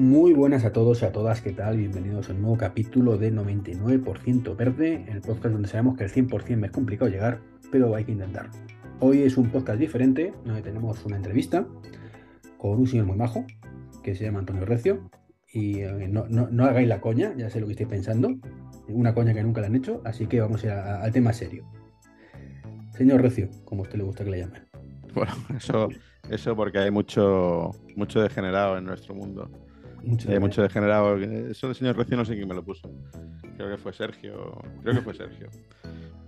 Muy buenas a todos y a todas, ¿qué tal? Bienvenidos a un nuevo capítulo de 99% Verde, el podcast donde sabemos que el 100% es complicado llegar, pero hay que intentarlo. Hoy es un podcast diferente, donde tenemos una entrevista con un señor muy majo, que se llama Antonio Recio, y eh, no, no, hagáis la coña, ya sé lo que estáis pensando, una coña que nunca le han hecho, así que vamos a ir al tema serio. Señor Recio, como a usted le gusta que le llamen. Bueno, eso, eso porque hay mucho, mucho degenerado en nuestro mundo. Mucho, hay mucho degenerado. Eso de señor Recio no sé quién me lo puso. Creo que fue Sergio. Creo que fue Sergio.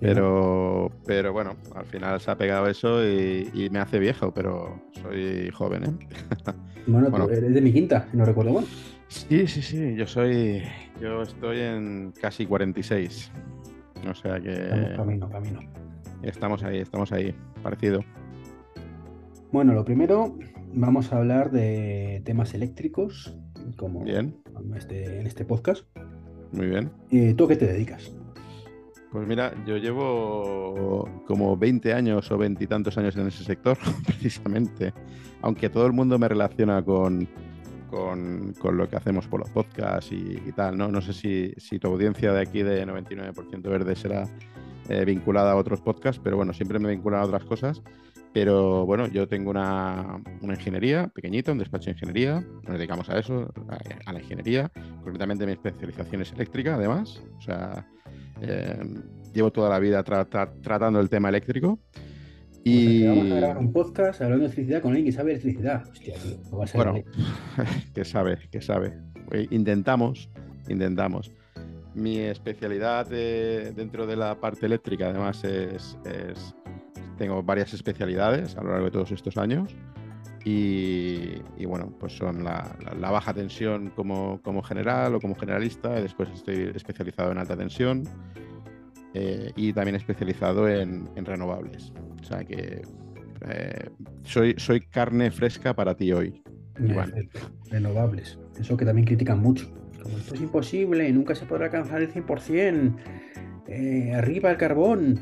Pero, pero bueno, al final se ha pegado eso y, me hace viejo, pero soy joven, ¿eh? Bueno, tú eres de mi quinta, si no recuerdo mal. Sí, sí, sí. Yo soy. Yo estoy en casi 46. O sea que. camino, camino. Estamos ahí, estamos ahí. Parecido. Bueno, lo primero, vamos a hablar de temas eléctricos, como bien. Este, en este podcast. Muy bien. ¿Y tú a qué te dedicas? Pues mira, yo llevo como 20 años o veintitantos años en ese sector, precisamente. Aunque todo el mundo me relaciona con, con, lo que hacemos por los podcasts y, tal, ¿no? No sé si, si, tu audiencia de aquí de 99% verde será eh, vinculada a otros podcasts, pero bueno, siempre me vinculan a otras cosas. Pero bueno, yo tengo una, ingeniería pequeñita, un despacho de ingeniería, nos dedicamos a eso, a, la ingeniería. Concretamente mi especialización es eléctrica, además. O sea, em, llevo toda la vida tratando el tema eléctrico. Y... vamos a grabar un podcast hablando de electricidad con alguien que sabe electricidad. Hostia, tío, no va a ser bueno, que sabe, que sabe. Intentamos, intentamos. Mi especialidad dentro de la parte eléctrica, además, es tengo varias especialidades a lo largo de todos estos años y, bueno, pues son la, baja tensión como, como, general o como generalista, y después estoy especializado en alta tensión eh, y también especializado en, renovables. O sea que eh, soy, soy carne fresca para ti hoy. Renovables, eso que también critican mucho. Como esto es imposible, nunca se podrá alcanzar el 100%. Eh, arriba el carbón.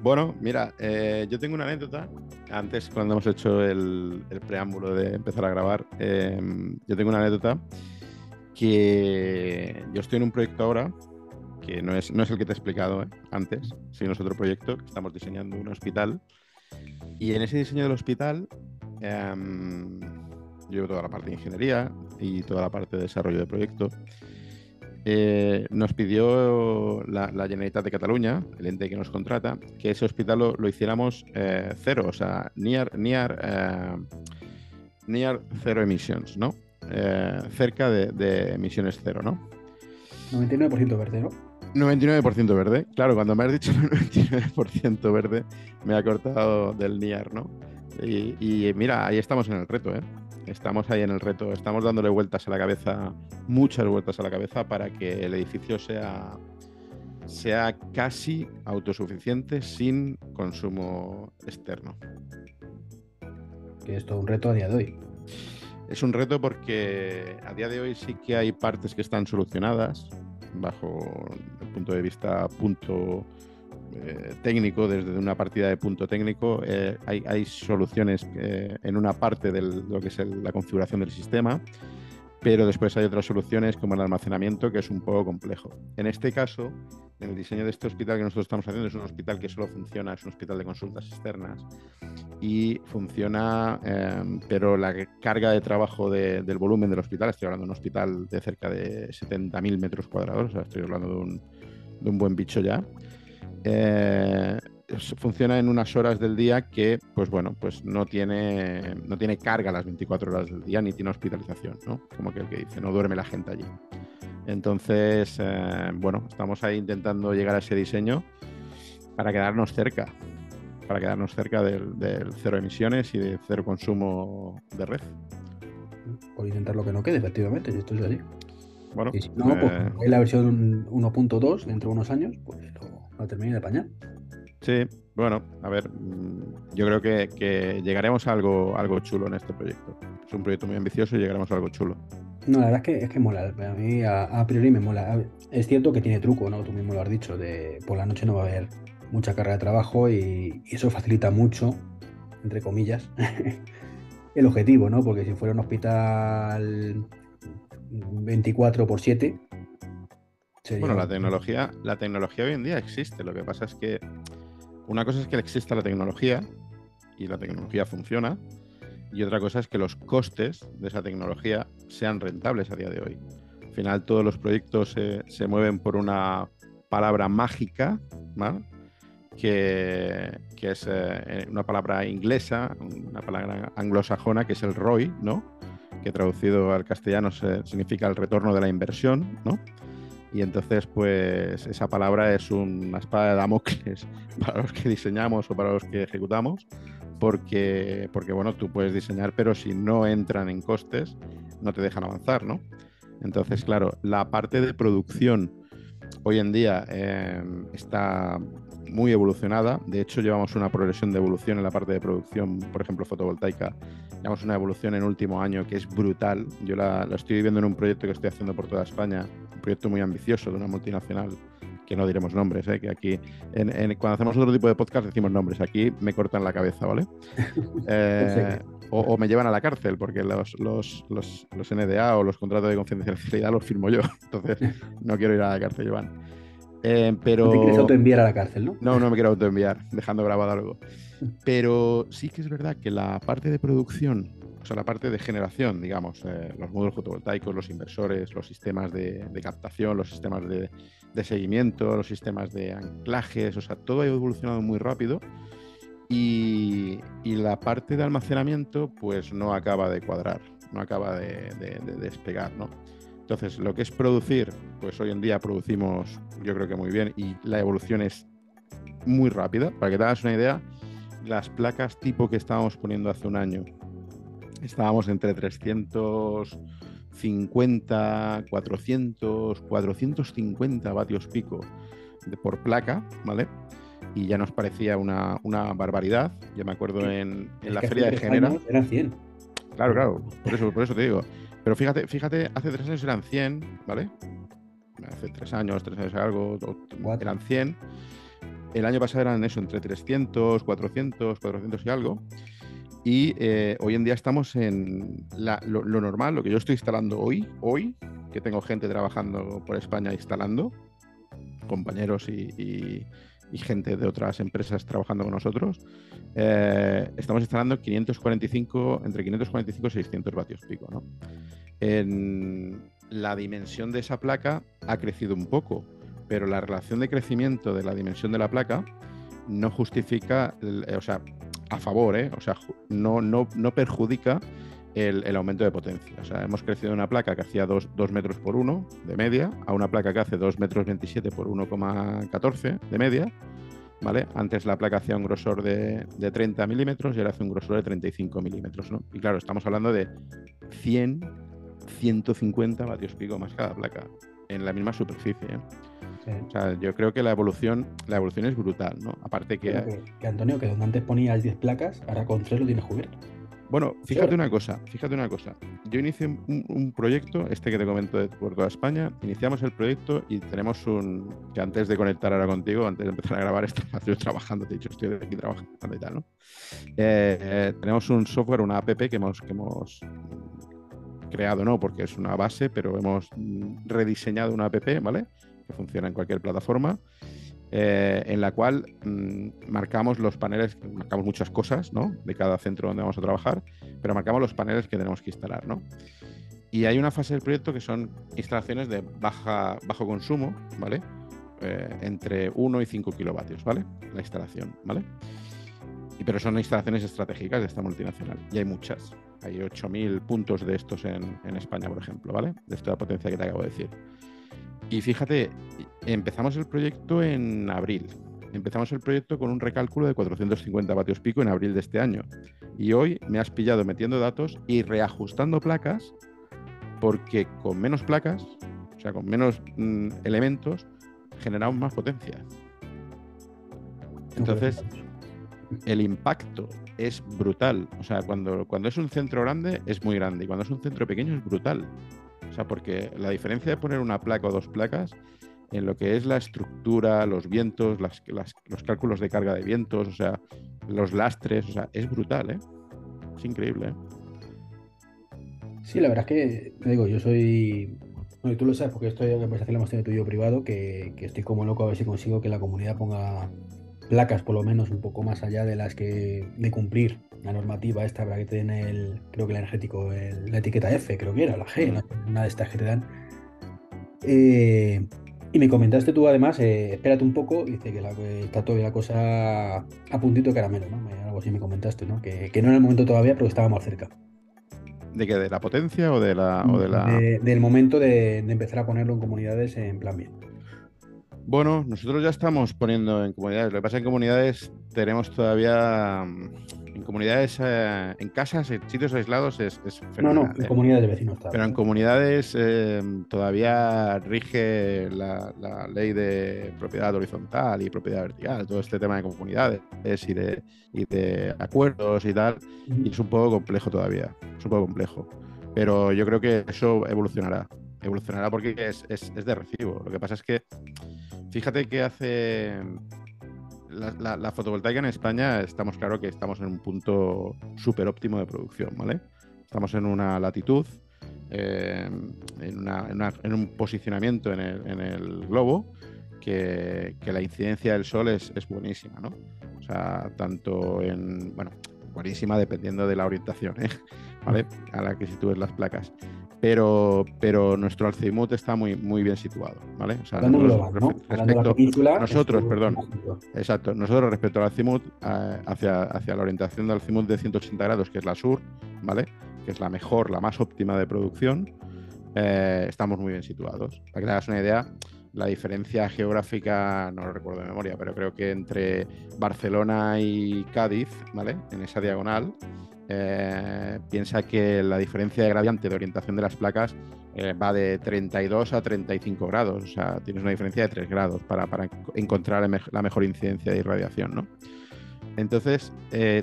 Bueno, mira, eh, yo tengo una anécdota. Antes, cuando hemos hecho el, preámbulo de empezar a grabar, em, yo tengo una anécdota que yo estoy en un proyecto ahora que no es, no es el que te he explicado eh, antes, sino es otro proyecto que estamos diseñando un hospital. Y en ese diseño del hospital, em, yo llevo toda la parte de ingeniería y toda la parte de desarrollo de proyecto. Eh, nos pidió la, Generalitat de Cataluña, el ente que nos contrata, que ese hospital lo, hiciéramos eh, cero, o sea, near, near, eh, cero emisiones, ¿no? cerca de, emisiones cero, ¿no? 99% verde, ¿no? 99% verde. Claro, cuando me has dicho 99% verde, me ha cortado del NIAR, ¿no? Y, y, mira, ahí estamos en el reto, ¿eh? Estamos ahí en el reto, estamos dándole vueltas a la cabeza, muchas vueltas a la cabeza para que el edificio sea, sea casi autosuficiente sin consumo externo. Que es todo un reto a día de hoy. Es un reto porque a día de hoy sí que hay partes que están solucionadas bajo el punto de vista punto eh, técnico, desde una partida de punto técnico, eh, hay, soluciones eh, en una parte de lo que es la configuración del sistema, pero después hay otras soluciones como el almacenamiento que es un poco complejo. En este caso, en el diseño de este hospital que nosotros estamos haciendo es un hospital que solo funciona, es un hospital de consultas externas y funciona, pero la carga de trabajo del volumen del hospital, estoy hablando de un hospital de cerca de 70.000 metros cuadrados, o estoy hablando de un buen bicho ya. Eh, funciona en unas horas del día que, pues bueno, pues no tiene, no tiene carga las 24 horas del día ni tiene hospitalización, ¿no? Como que el que dice, no duerme la gente allí. Entonces, eh, bueno, estamos ahí intentando llegar a ese diseño para quedarnos cerca, para quedarnos cerca del, cero emisiones y del cero consumo de red. Por intentar lo que no quede, efectivamente, y esto es así. Bueno, y si no, pues eh, la versión 1.2 dentro de unos años, pues no termine de apañar. Sí, bueno, a ver, mm, yo creo que, llegaremos a algo, algo chulo en este proyecto. Es un proyecto muy ambicioso y llegaremos a algo chulo. No, la verdad es que, es que mola. A mí a, priori me mola. Es cierto que tiene truco, ¿no? Tú mismo lo has dicho, de por la noche no va a haber mucha carga de trabajo y, eso facilita mucho, entre comillas, el objetivo, ¿no? Porque si fuera un hospital 24 por 7. Bueno, la tecnología, la tecnología hoy en día existe. Lo que pasa es que una cosa es que exista la tecnología y la tecnología funciona, y otra cosa es que los costes de esa tecnología sean rentables a día de hoy. Al final todos los proyectos se, mueven por una palabra mágica, que, es eh, una palabra inglesa, una palabra anglosajona, que es el ROI, ¿no? que traducido al castellano significa el retorno de la inversión, ¿no? Y entonces, pues esa palabra es una espada de Damocles para los que diseñamos o para los que ejecutamos, porque, porque bueno, tú puedes diseñar, pero si no entran en costes, no te dejan avanzar, ¿no? Entonces, claro, la parte de producción hoy en día eh, está muy evolucionada. De hecho, llevamos una progresión de evolución en la parte de producción, por ejemplo, fotovoltaica. Llevamos una evolución en último año que es brutal. Yo la, estoy viviendo en un proyecto que estoy haciendo por toda España, un proyecto muy ambicioso de una multinacional que no diremos nombres, ¿eh? que aquí cuando hacemos otro tipo de podcast decimos nombres, aquí me cortan la cabeza, ¿vale? Eh, o, me llevan a la cárcel, porque los, los, los, los NDA o los contratos de confidencialidad los firmo yo, entonces no quiero ir a la cárcel, Joan. Eh, pero... No te quieres autoenviar a la cárcel, ¿no? No, no me quiero autoenviar, dejando grabado algo. Pero sí que es verdad que la parte de producción, o sea, la parte de generación, digamos, eh, los módulos fotovoltaicos, los inversores, los sistemas de, captación, los sistemas de, seguimiento, los sistemas de anclajes, o sea, todo ha evolucionado muy rápido. Y, la parte de almacenamiento, pues no acaba de cuadrar, no acaba de, de despegar, ¿no? Entonces, lo que es producir, pues hoy en día producimos, yo creo que muy bien, y la evolución es muy rápida. Para que te hagas una idea, las placas tipo que estábamos poniendo hace un año, estábamos entre 350, 400, 450 vatios pico de, por placa, ¿vale? Y ya nos parecía una, barbaridad. Yo me acuerdo en, la feria de Genera. Eran 100. Claro, claro, por eso, por eso te digo. Pero fíjate, fíjate, hace tres años eran 100, ¿vale? Hace tres años, tres años algo, eran 100. El año pasado eran eso, entre 300, 400, 400 y algo. Y eh, hoy en día estamos en lo, normal, lo que yo estoy instalando hoy, hoy, que tengo gente trabajando por España instalando, compañeros y, gente de otras empresas trabajando con nosotros, eh, estamos instalando 545, entre 545 y 600 vatios pico. En la dimensión de esa placa ha crecido un poco, pero la relación de crecimiento de la dimensión de la placa no justifica, eh, o sea, a favor, ¿eh? o sea, no, no, no perjudica el, aumento de potencia. O sea, hemos crecido de una placa que hacía 2, metros por 1 de media a una placa que hace 2 metros 27 por 1,14 de media. ¿Vale? Antes la placa hacía un grosor de, de 30 milímetros y ahora hace un grosor de 35 milímetros. ¿no? Y claro, estamos hablando de 100 150 vatios pico más cada placa en la misma superficie. ¿eh? O sea, yo creo que la evolución, la evolución es brutal, ¿no? Aparte que... que, Antonio, que donde antes ponías 10 placas, ahora con 3 lo tienes cubierto. Bueno, fíjate una cosa, fíjate una cosa. Yo inicié un, proyecto, este que te comento de por toda España, iniciamos el proyecto y tenemos un, que antes de conectar ahora contigo, antes de empezar a grabar, estoy trabajando, te he dicho, estoy aquí trabajando y tal, ¿no? Eh, eh, tenemos un software, una app que hemos, que hemos creado no, porque es una base, pero hemos mm, rediseñado una app, ¿vale? Que funciona en cualquier plataforma, eh, en la cual mm, marcamos los paneles, marcamos muchas cosas, ¿no? De cada centro donde vamos a trabajar, pero marcamos los paneles que tenemos que instalar, ¿no? Y hay una fase del proyecto que son instalaciones de baja, bajo consumo, ¿vale? Eh, entre 1 y 5 kilovatios, ¿vale? La instalación, ¿vale? Y, pero son instalaciones estratégicas de esta multinacional y hay muchas. Hay 8.000 puntos de estos en, España, por ejemplo, ¿vale? De esta potencia que te acabo de decir. Y fíjate, empezamos el proyecto en abril. Empezamos el proyecto con un recálculo de 450 vatios pico en abril de este año. Y hoy me has pillado metiendo datos y reajustando placas porque con menos placas, o sea, con menos mm, elementos, generamos más potencia. Entonces, el impacto es brutal. O sea, cuando, cuando es un centro grande es muy grande y cuando es un centro pequeño es brutal. Sea, porque la diferencia de poner una placa o dos placas en lo que es la estructura, los vientos, los cálculos de carga de vientos, o sea, los lastres, o sea, es brutal, ¿eh? Es increíble, ¿eh? Sí, la verdad es que, te digo, yo soy. Bueno, tú lo sabes porque estoy en conversación la hemos tenido tú y yo privado, que, que estoy como loco a ver si consigo que la comunidad ponga placas, por lo menos, un poco más allá de las que. de cumplir la normativa esta para que te den el. creo que el energético, el- la etiqueta F, creo que era, la G, ¿no? una de estas que te dan. Eh, y me comentaste tú además, eh, espérate un poco, dice que, la, está todavía la cosa a puntito caramelo, ¿no? Algo así me comentaste, ¿no? Que, que no era el momento todavía, pero que estábamos cerca. ¿De qué? ¿De la potencia o de la, o de la... De- del momento de, de empezar a ponerlo en comunidades en plan bien. Bueno, nosotros ya estamos poniendo en comunidades. Lo que pasa es que en comunidades tenemos todavía. mm, En comunidades, eh, en casas, en sitios aislados es, es No, no, en ¿eh? comunidades de vecinos está. Pero en comunidades eh, todavía rige la, la ley de propiedad horizontal y propiedad vertical, todo este tema de comunidades y de, y de acuerdos y tal, y es un poco complejo todavía, es un poco complejo. Pero yo creo que eso evolucionará, evolucionará porque es, es- de recibo. Lo que pasa es que, fíjate que hace... La, fotovoltaica en España estamos claro que estamos en un punto súper óptimo de producción, ¿vale? Estamos en una latitud, eh, en, una- en una- en un posicionamiento en el, en el globo que, que la incidencia del sol es, es buenísima, ¿no? O sea, tanto en, bueno, buenísima dependiendo de la orientación, ¿eh? ¿vale? A la que sitúes las placas. Pero, pero nuestro alcimut está muy, muy bien situado, ¿vale? O sea, respecto- península. nosotros, perdón. Exacto. Nosotros respecto al azimut, eh, hacia, hacia la orientación del azimut de 180 grados, que es la sur, ¿vale? Que es la mejor, la más óptima de producción, eh, estamos muy bien situados. Para que te hagas una idea, la diferencia geográfica, no lo recuerdo de memoria, pero creo que entre Barcelona y Cádiz, ¿vale? En esa diagonal, eh, piensa que la diferencia de gradiente de orientación de las placas eh, va de 32 a 35 grados, o sea, tienes una diferencia de 3 grados para, para enco- encontrar la mejor incidencia de irradiación, ¿no? Entonces, eh,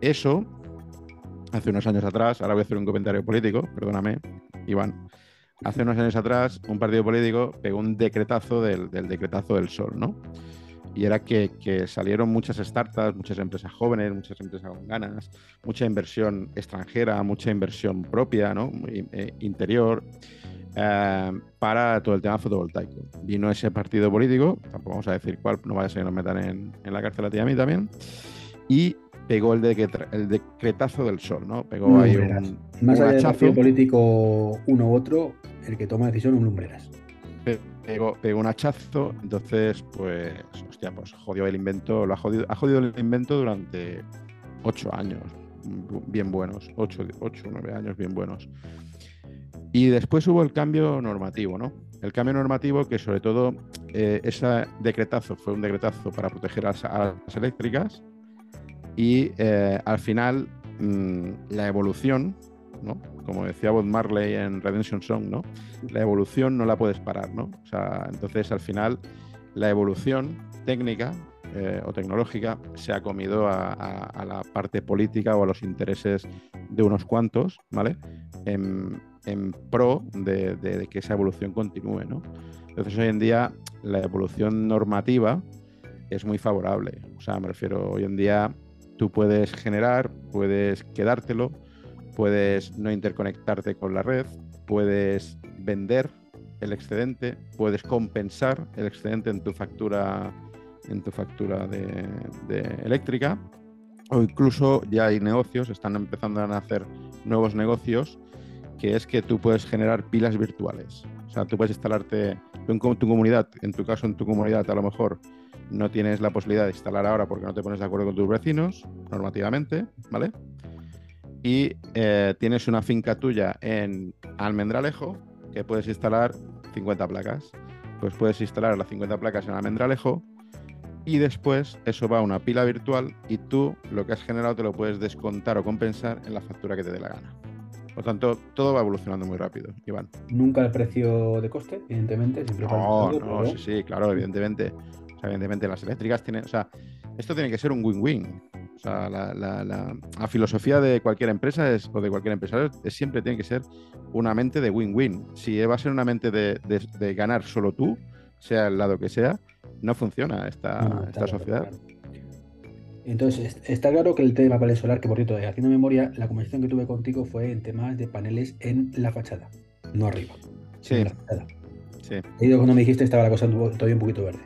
eso, hace unos años atrás, ahora voy a hacer un comentario político, perdóname, Iván, hace unos años atrás un partido político pegó un decretazo del, del decretazo del sol, ¿no? Y era que, que salieron muchas startups, muchas empresas jóvenes, muchas empresas con ganas, mucha inversión extranjera, mucha inversión propia, ¿no? Eh, interior, eh, para todo el tema fotovoltaico. Vino ese partido político, tampoco vamos a decir cuál, no vaya a ser que nos metan en, en la cárcel a ti y a mí también, y pegó el, el decretazo del sol, ¿no? Pegó Un ahí un, Más un allá hachazo. político uno u otro, el que toma decisión es lumbreras. pe- pegó, pegó un hachazo, entonces, pues, hostia, pues jodió el invento, lo ha jodido, ha jodido el invento durante ocho años, bien buenos, ocho, ocho, nueve años bien buenos. Y después hubo el cambio normativo, ¿no? El cambio normativo que sobre todo eh, ese decretazo fue un decretazo para proteger a a las eléctricas y eh, al final mm, la evolución, ¿no? Como decía Bob Marley en Redemption Song, ¿no? La evolución no la puedes parar, ¿no? O sea, entonces al final la evolución técnica eh, o tecnológica se ha comido a, la parte política o a los intereses de unos cuantos, ¿vale? En, pro de, de- de que esa evolución continúe, ¿no? Entonces hoy en día la evolución normativa es muy favorable. O sea, me refiero, hoy en día tú puedes generar, puedes quedártelo, puedes no interconectarte con la red, puedes vender el excedente, puedes compensar el excedente en tu factura en tu factura de, eléctrica o incluso ya hay negocios, están empezando a nacer nuevos negocios que es que tú puedes generar pilas virtuales. O sea, tú puedes instalarte en tu comunidad, en tu caso en tu comunidad a lo mejor no tienes la posibilidad de instalar ahora porque no te pones de acuerdo con tus vecinos normativamente, ¿vale? Y eh, tienes una finca tuya en Almendralejo que puedes instalar 50 placas. Pues puedes instalar las 50 placas en Almendralejo y después eso va a una pila virtual y tú lo que has generado te lo puedes descontar o compensar en la factura que te dé la gana. Por tanto, todo va evolucionando muy rápido, Iván. Nunca el precio de coste, evidentemente. Siempre No, no, pero- sí, sí, claro, evidentemente. O sea, evidentemente las eléctricas tienen, o sea, esto tiene que ser un win-win. O sea, la, la- la- la filosofía de cualquier empresa es, o de cualquier empresario es siempre tiene que ser una mente de win-win. Si va a ser una mente de, de- de ganar solo tú, sea el lado que sea, no funciona esta, No, esta está claro, sociedad. claro. Entonces, está claro que el tema panel solar, que por cierto, haciendo memoria, la conversación que tuve contigo fue en temas de paneles en la fachada, no arriba. Sí. En la fachada. Sí. He ido cuando me dijiste estaba la cosa todavía un poquito verde.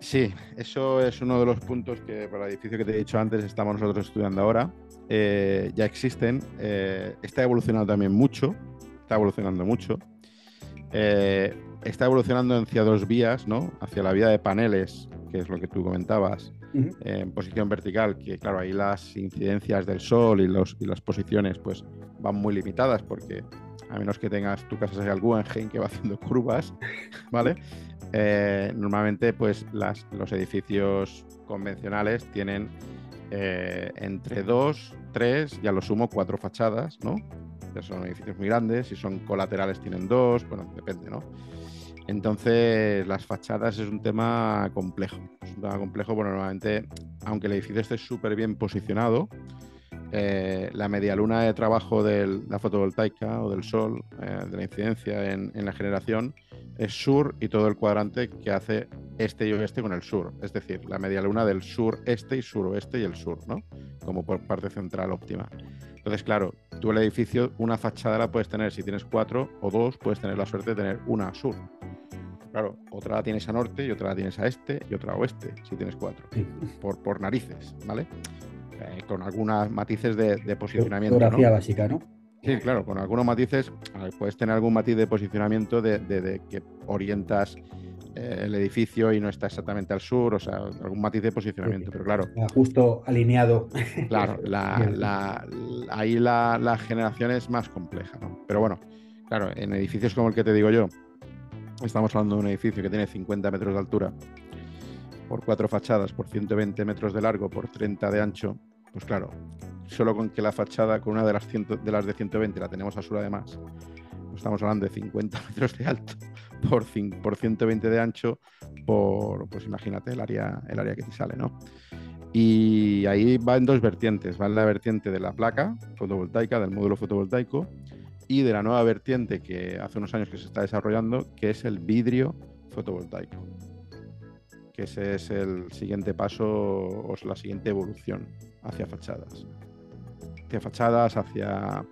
Sí, eso es uno de los puntos que para el edificio que te he dicho antes estamos nosotros estudiando ahora. Eh, ya existen, eh, está evolucionando también mucho, está evolucionando mucho. Eh, está evolucionando hacia dos vías, ¿no? Hacia la vía de paneles, que es lo que tú comentabas, Ujú. en posición vertical, que claro, ahí las incidencias del sol y, los, y las posiciones pues van muy limitadas porque a menos que tengas tu casa sea el Guggenheim que va haciendo curvas, ¿vale? Eh, normalmente pues las, los edificios convencionales tienen eh, entre dos, tres y a lo sumo cuatro fachadas, ¿no? Ya son edificios muy grandes, si son colaterales tienen dos, bueno, depende, ¿no? Entonces, las fachadas es un tema complejo. Es un tema complejo porque normalmente, aunque el edificio esté súper bien posicionado, eh, la media luna de trabajo de la fotovoltaica o del sol, eh, de la incidencia en, en la generación, es sur y todo el cuadrante que hace este y oeste con el sur. Es decir, la media luna del sur-este y suroeste y el sur, ¿no? Como por parte central óptima. Entonces, claro, tú el edificio, una fachada la puedes tener, si tienes cuatro o dos, puedes tener la suerte de tener una a sur. Claro, otra la tienes a norte y otra la tienes a este y otra a oeste, si tienes cuatro. Por, por narices, ¿vale? Eh, con algunos matices de, de posicionamiento. ¿no? Fotografía básica, ¿no? Sí, claro, con algunos matices, puedes tener algún matiz de posicionamiento de, de- de que orientas eh, el edificio y no está exactamente al sur, o sea, algún matiz de posicionamiento, pero claro, Justo alineado. Claro, la- la- ahí la, la generación es más compleja, ¿no? Pero bueno, claro, en edificios como el que te digo yo, estamos hablando de un edificio que tiene 50 metros de altura, por cuatro fachadas, por 120 metros de largo, por 30 de ancho, pues claro, solo con que la fachada, con una de las, de las de 120 la tenemos a sur además, pues estamos hablando de 50 metros de alto por, por 120 de ancho, por, pues imagínate el área, el área que te sale, ¿no? Y ahí va en dos vertientes. Va en la vertiente de la placa fotovoltaica, del módulo fotovoltaico, y de la nueva vertiente que hace unos años que se está desarrollando, que es el vidrio fotovoltaico. Que ese es el siguiente paso o es la siguiente evolución hacia fachadas. Hacia fachadas, hacia,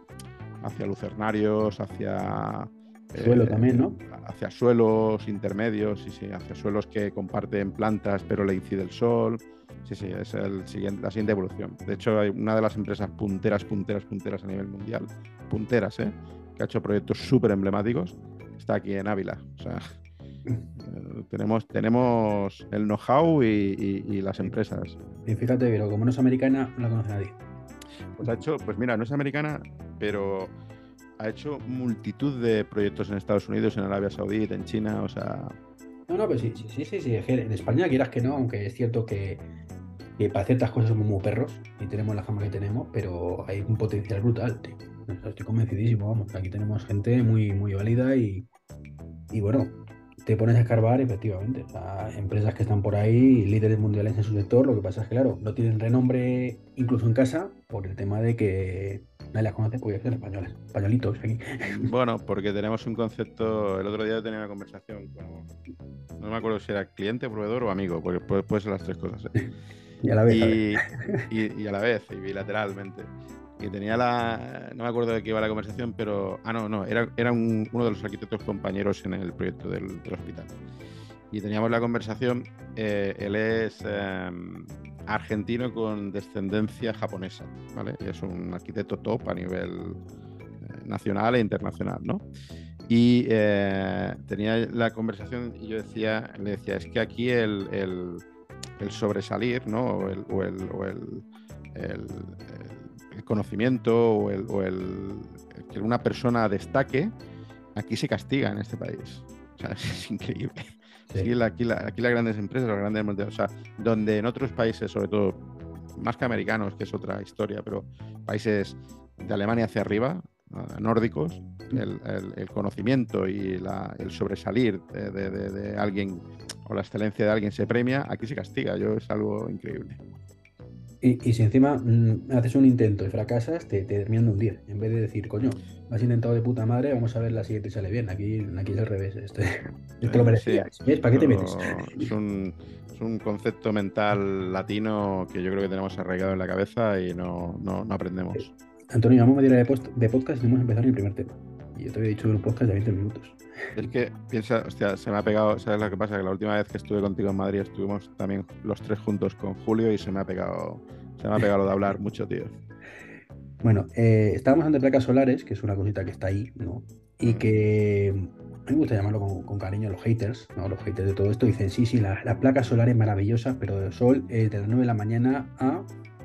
hacia lucernarios, hacia... Suelo eh, también, ¿no? hacia suelos intermedios, sí, sí, hacia suelos que comparten plantas pero le incide el sol. Sí, sí, es el siguiente, la siguiente evolución. De hecho, hay una de las empresas punteras, punteras, punteras a nivel mundial, punteras, ¿eh? que ha hecho proyectos súper emblemáticos, está aquí en Ávila. O sea, tenemos, tenemos el know-how y, y- y las empresas. Y fíjate, pero como no es americana, no la conoce nadie. Pues ha hecho, pues mira, no es americana, pero ha hecho multitud de proyectos en Estados Unidos, en Arabia Saudita, en China, o sea, No, no, pero sí, sí, sí, sí, sí, En España, quieras que no, aunque es cierto que, que para ciertas cosas somos muy perros y tenemos la fama que tenemos, pero hay un potencial brutal, tío. Estoy convencidísimo, vamos. Aquí tenemos gente muy, muy válida y, y bueno, te pones a escarbar, efectivamente. O sea, empresas que están por ahí, líderes mundiales en su sector. Lo que pasa es que, claro, no tienen renombre incluso en casa por el tema de que nadie las conoce porque son españolas, españolitos aquí. Bueno, porque tenemos un concepto. El otro día tenía una conversación con. No me acuerdo si era cliente, proveedor o amigo, porque puede, puede ser las tres cosas. ¿eh? Y a la vez, a. Y, y- y a la vez, y bilateralmente. Y tenía la. No me acuerdo de qué iba la conversación, pero. Ah, no, no. Era, era un- uno de los arquitectos compañeros en el proyecto del, del hospital. Y teníamos la conversación. eh, él es eh, argentino con descendencia japonesa, ¿vale? Es un arquitecto top a nivel eh, nacional e internacional, ¿no? Y eh, tenía la conversación y yo decía, le decía, es que aquí el, el- el sobresalir, ¿no? O el, o el- o el- conocimiento o el, o el- el que una persona destaque, aquí se castiga en este país. O sea, es increíble. Sí. Aquí, la- aquí la- aquí las grandes empresas, las grandes o sea, donde en otros países, sobre todo más que americanos, que es otra historia, pero países de Alemania hacia arriba, nórdicos, el, el- el conocimiento y la- el sobresalir de, de- de- de alguien o la excelencia de alguien se premia, aquí se castiga. Yo es algo increíble. Y, si encima mm, haces un intento y fracasas, te, te terminan de hundir. En vez de decir, coño, has intentado de puta madre, vamos a ver la siguiente sale bien. Aquí, aquí es al revés. Este, te lo merecías. ¿Para qué te metes? Es un, es un, concepto mental latino que yo creo que tenemos arraigado en la cabeza y no, no, no aprendemos. Antonio, vamos a media de, de podcast y vamos a empezar el primer tema. Y yo te había dicho un podcast de 20 minutos. Es que piensa, hostia, se me ha pegado, ¿sabes lo que pasa? Que la última vez que estuve contigo en Madrid estuvimos también los tres juntos con Julio y se me ha pegado, se me ha pegado lo de hablar mucho, tío. Bueno, eh, estábamos ante placas solares, que es una cosita que está ahí, ¿no? Y mm. que a mí me gusta llamarlo con, cariño los haters, ¿no? Los haters de todo esto dicen, sí, sí, la, la placa solar es maravillosa, pero el sol es de las 9 de la mañana a,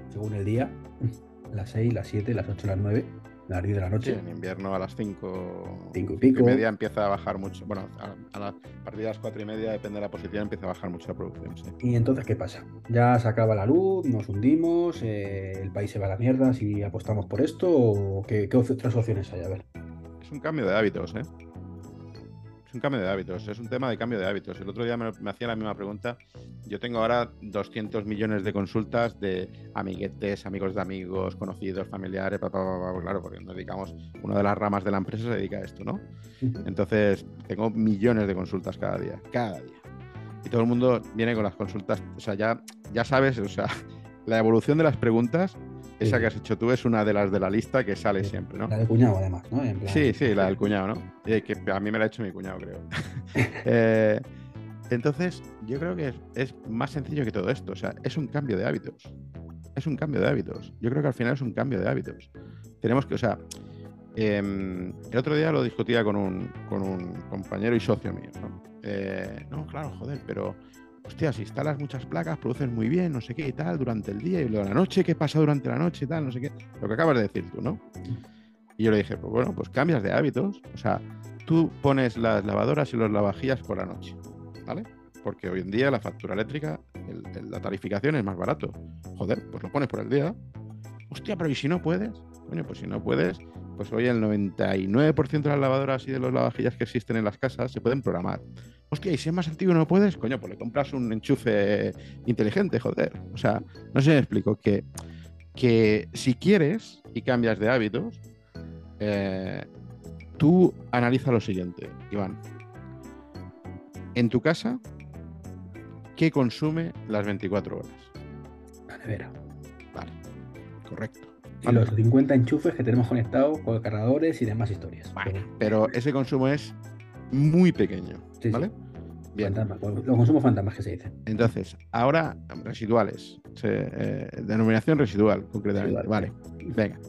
según el día, las 6, las 7, las 8, las 9 las 10 de la noche. en invierno a las 5, 5 y pico. y media empieza a bajar mucho. Bueno, a, la, partir de las 4 y media, depende de la posición, empieza a bajar mucho la producción. Y entonces, ¿qué pasa? Ya se acaba la luz, nos hundimos, eh, el país se va a la mierda si apostamos por esto o qué, qué otras opciones hay. A ver. Es un cambio de hábitos, ¿eh? Es un cambio de hábitos, es un tema de cambio de hábitos. El otro día me, hacía la misma pregunta. Yo tengo ahora 200 millones de consultas de amiguetes, amigos de amigos, conocidos, familiares, claro, porque nos dedicamos, una de las ramas de la empresa se dedica a esto, ¿no? Entonces, tengo millones de consultas cada día, cada día. Y todo el mundo viene con las consultas, o sea, ya, ya sabes, o sea, la evolución de las preguntas esa que has hecho tú es una de las de la lista que sale siempre, ¿no? La del cuñado, además, ¿no? Sí, sí, la del cuñado, ¿no? que a mí me la ha hecho mi cuñado, creo. Eh, entonces, yo creo que es, más sencillo que todo esto. O sea, es un cambio de hábitos. Es un cambio de hábitos. Yo creo que al final es un cambio de hábitos. Tenemos que, o sea, em, el otro día lo discutía con un, con un compañero y socio mío, ¿no? Eh, no, claro, joder, pero hostia, si instalas muchas placas, produces muy bien, no sé qué y tal, durante el día y luego la noche, ¿qué pasa durante la noche y tal? No sé qué. Lo que acabas de decir tú, ¿no? Y yo le dije, pues bueno, pues cambias de hábitos. O sea, tú pones las lavadoras y los lavajillas por la noche, ¿vale? Porque hoy en día la factura eléctrica, la tarificación es más barato. Joder, pues lo pones por el día. Hostia, pero ¿y si no puedes? Coño, pues si no puedes, pues hoy el 99% de las lavadoras y de los lavavajillas que existen en las casas se pueden programar. Hostia, y si es más antiguo no puedes, coño, pues le compras un enchufe inteligente, joder. O sea, no sé si me explico, que, que si quieres y cambias de hábitos, eh, tú analiza lo siguiente, Iván. En tu casa, ¿qué consume las 24 horas? La nevera. Vale, correcto. Y los 50 enchufes que tenemos conectados con cargadores y demás historias. Pero ese consumo es muy pequeño. ¿Vale? Bien. los consumos fantasmas que se dicen. Entonces, ahora residuales. Eh, denominación residual, concretamente. vale. Venga.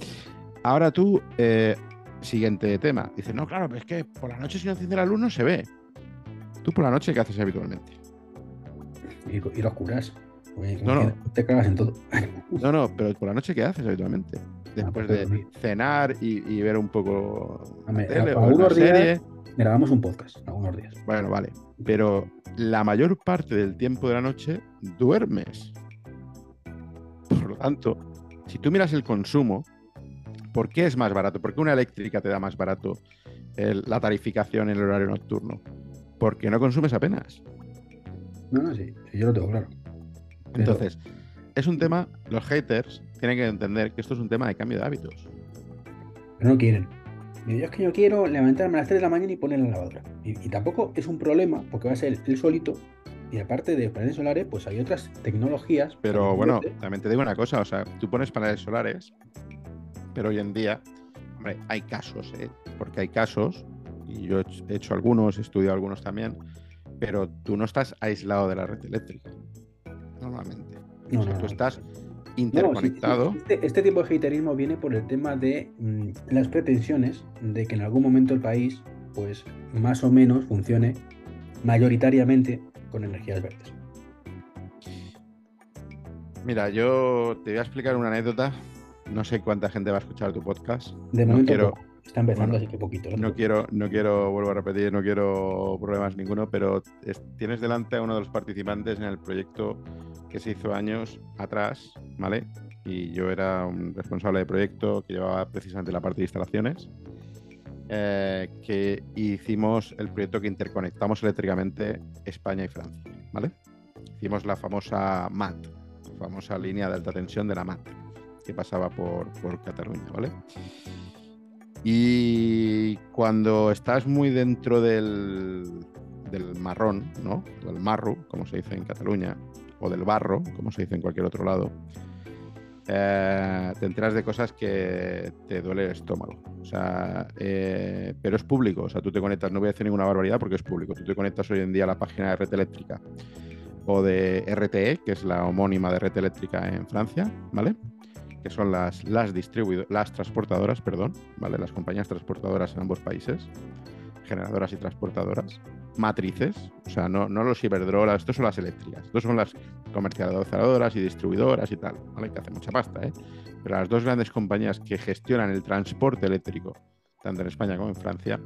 Ahora tú, eh, siguiente tema. Dices, no, claro, pero es que por la noche si no enciende la luz no se ve. ¿Tú por la noche qué haces habitualmente? Y, los curas. No, no. Te cagas en todo. no, no, pero por la noche ¿qué haces habitualmente? Después ah, pues de cenar y, ver un poco tele, o una serie grabamos un podcast algunos días. Bueno, vale. Pero la mayor parte del tiempo de la noche duermes. Por lo tanto, si tú miras el consumo, ¿por qué es más barato? ¿Por qué una eléctrica te da más barato la tarificación en el horario nocturno? Porque no consumes apenas. No, no, sí, yo lo tengo claro. Entonces, es un tema, los haters tienen que entender que esto es un tema de cambio de hábitos. Pero no quieren. Yo es que yo quiero levantarme a las 3 de la mañana y poner la lavadora. Y, tampoco es un problema porque va a ser el solito. Y aparte de paneles solares, pues hay otras tecnologías. Pero bueno, también te digo una cosa, o sea, tú pones paneles solares, pero hoy en día, hombre, hay casos, ¿eh? Porque hay casos, y yo he hecho algunos, he estudiado algunos también, pero tú no estás aislado de la red eléctrica, normalmente. No, tú estás interconectado. Este, este, tipo de haterismo viene por el tema de mm, las pretensiones de que en algún momento el país, pues más o menos funcione mayoritariamente con energías verdes. Mira, yo te voy a explicar una anécdota. No sé cuánta gente va a escuchar tu podcast. De momento quiero, está empezando, así que poquito. No, quiero, no quiero, vuelvo a repetir, no quiero problemas ninguno, pero tienes delante a uno de los participantes en el proyecto que se hizo años atrás, ¿vale? Y yo era un responsable de proyecto que llevaba precisamente la parte de instalaciones, eh, que hicimos el proyecto que interconectamos eléctricamente España y Francia, ¿vale? Hicimos la famosa MAT, famosa línea de alta tensión de la MAT, que pasaba por, por Cataluña, ¿vale? Y cuando estás muy dentro del, del marrón, ¿no? Del marro, como se dice en Cataluña, o del barro, como se dice en cualquier otro lado, eh, te enteras de cosas que te duele el estómago. O sea, eh, pero es público. O sea, tú te conectas, no voy a decir ninguna barbaridad porque es público. Tú te conectas hoy en día a la página de Red Eléctrica o de RTE, que es la homónima de Red Eléctrica en Francia, ¿vale? que son las, las, las transportadoras, perdón, ¿vale? Las compañías transportadoras en ambos países, generadoras y transportadoras, matrices, o sea, no, los Iberdrola, estos son las eléctricas, estos son las comercializadoras y distribuidoras y tal, ¿vale? Que hacen mucha pasta, ¿eh? Pero las dos grandes compañías que gestionan el transporte eléctrico, tanto en España como en Francia,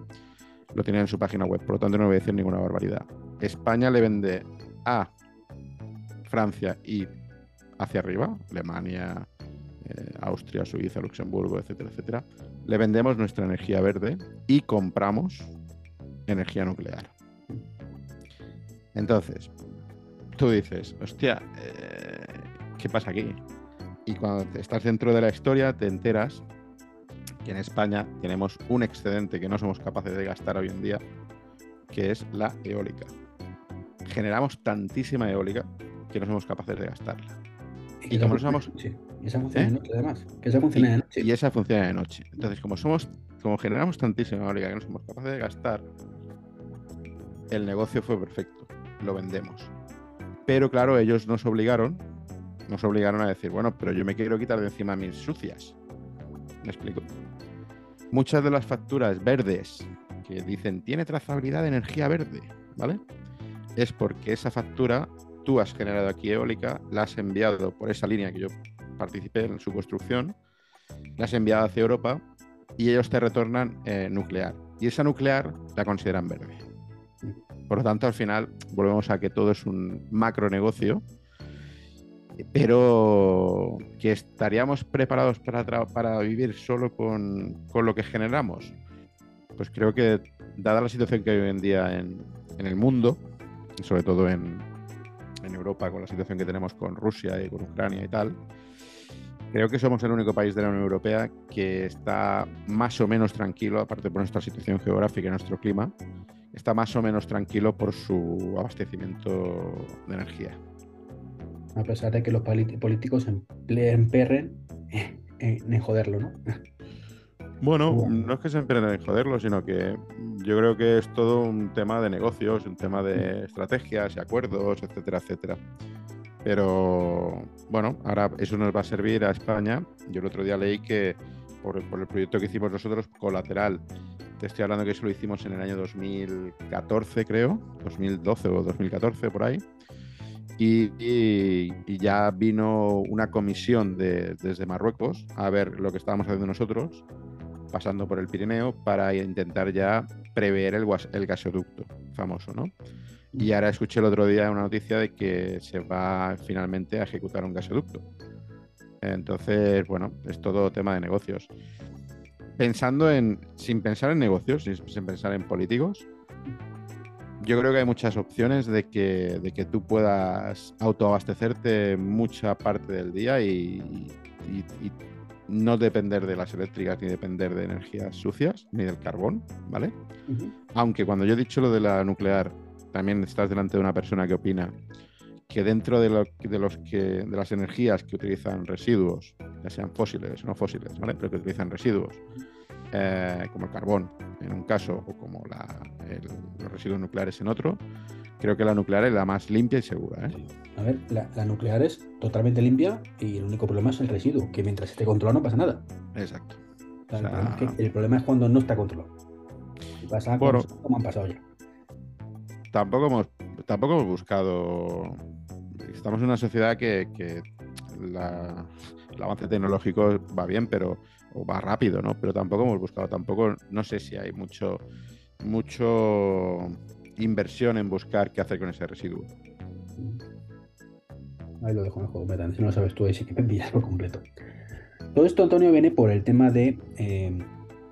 lo tienen en su página web, por lo tanto no voy a decir ninguna barbaridad. España le vende a Francia y hacia arriba, Alemania, eh, Austria, Suiza, Luxemburgo, etcétera, etcétera, le vendemos nuestra energía verde y compramos energía nuclear. Entonces, tú dices, hostia, eh, ¿qué pasa aquí? Y cuando estás dentro de la historia te enteras que en España tenemos un excedente que no somos capaces de gastar hoy en día, que es la eólica. Generamos tantísima eólica que no somos capaces de gastarla. Y, como no somos... Y esa funciona ¿Eh? de noche, además. Que esa funciona de noche. Y esa funciona de noche. Entonces, como somos, como generamos tantísima eólica que no somos capaces de gastar, el negocio fue perfecto. Lo vendemos. Pero claro, ellos nos obligaron, nos obligaron a decir, bueno, pero yo me quiero quitar de encima mis sucias. ¿Me explico? Muchas de las facturas verdes que dicen tiene trazabilidad de energía verde, ¿vale? Es porque esa factura tú has generado aquí eólica, la has enviado por esa línea que yo participé en su construcción, la has enviado hacia Europa y ellos te retornan eh, nuclear. Y esa nuclear la consideran verde. Por lo tanto, al final volvemos a que todo es un macro negocio, pero que estaríamos preparados para, para vivir solo con, con, lo que generamos. Pues creo que, dada la situación que hay hoy en día en, en el mundo, sobre todo en, en Europa, con la situación que tenemos con Rusia y con Ucrania y tal, Creo que somos el único país de la Unión Europea que está más o menos tranquilo, aparte por nuestra situación geográfica y nuestro clima, está más o menos tranquilo por su abastecimiento de energía. A pesar de que los políticos emperren en joderlo, ¿no? Bueno, no es que se emperren en joderlo, sino que yo creo que es todo un tema de negocios, un tema de estrategias y acuerdos, etcétera, etcétera. Pero bueno, ahora eso nos va a servir a España. Yo el otro día leí que por, el proyecto que hicimos nosotros, colateral, te estoy hablando que eso lo hicimos en el año 2014, creo, 2012 o 2014, por ahí. Y, ya vino una comisión desde Marruecos a ver lo que estábamos haciendo nosotros, pasando por el Pirineo, para intentar ya prever el, el gasoducto famoso, ¿no? Y ahora escuché el otro día una noticia de que se va finalmente a ejecutar un gasoducto. Entonces, bueno, es todo tema de negocios. Pensando en, sin pensar en negocios, sin, pensar en políticos, yo creo que hay muchas opciones de que, de que tú puedas autoabastecerte mucha parte del día y, no depender de las eléctricas ni depender de energías sucias ni del carbón, ¿vale? Aunque cuando yo he dicho lo de la nuclear, también estás delante de una persona que opina que dentro de, los que, de las energías que utilizan residuos, sean fósiles o no fósiles, pero que utilizan residuos, eh, como el carbón en un caso o como los residuos nucleares en otro, creo que la nuclear es la más limpia y segura. ¿eh? A ver, la, nuclear es totalmente limpia y el único problema es el residuo, que mientras esté controlado no pasa nada. Exacto. el, problema es cuando no está controlado. Y pasa como han pasado ya tampoco hemos, tampoco hemos buscado. Estamos en una sociedad que, el avance tecnológico va bien, pero o va rápido, ¿no? Pero tampoco hemos buscado, tampoco, no sé si hay mucho, mucho inversión en buscar qué hacer con ese residuo. Ahí lo dejo en el juego, si no lo sabes tú, ahí sí que me envías por completo. Todo esto, Antonio, viene por el tema de eh,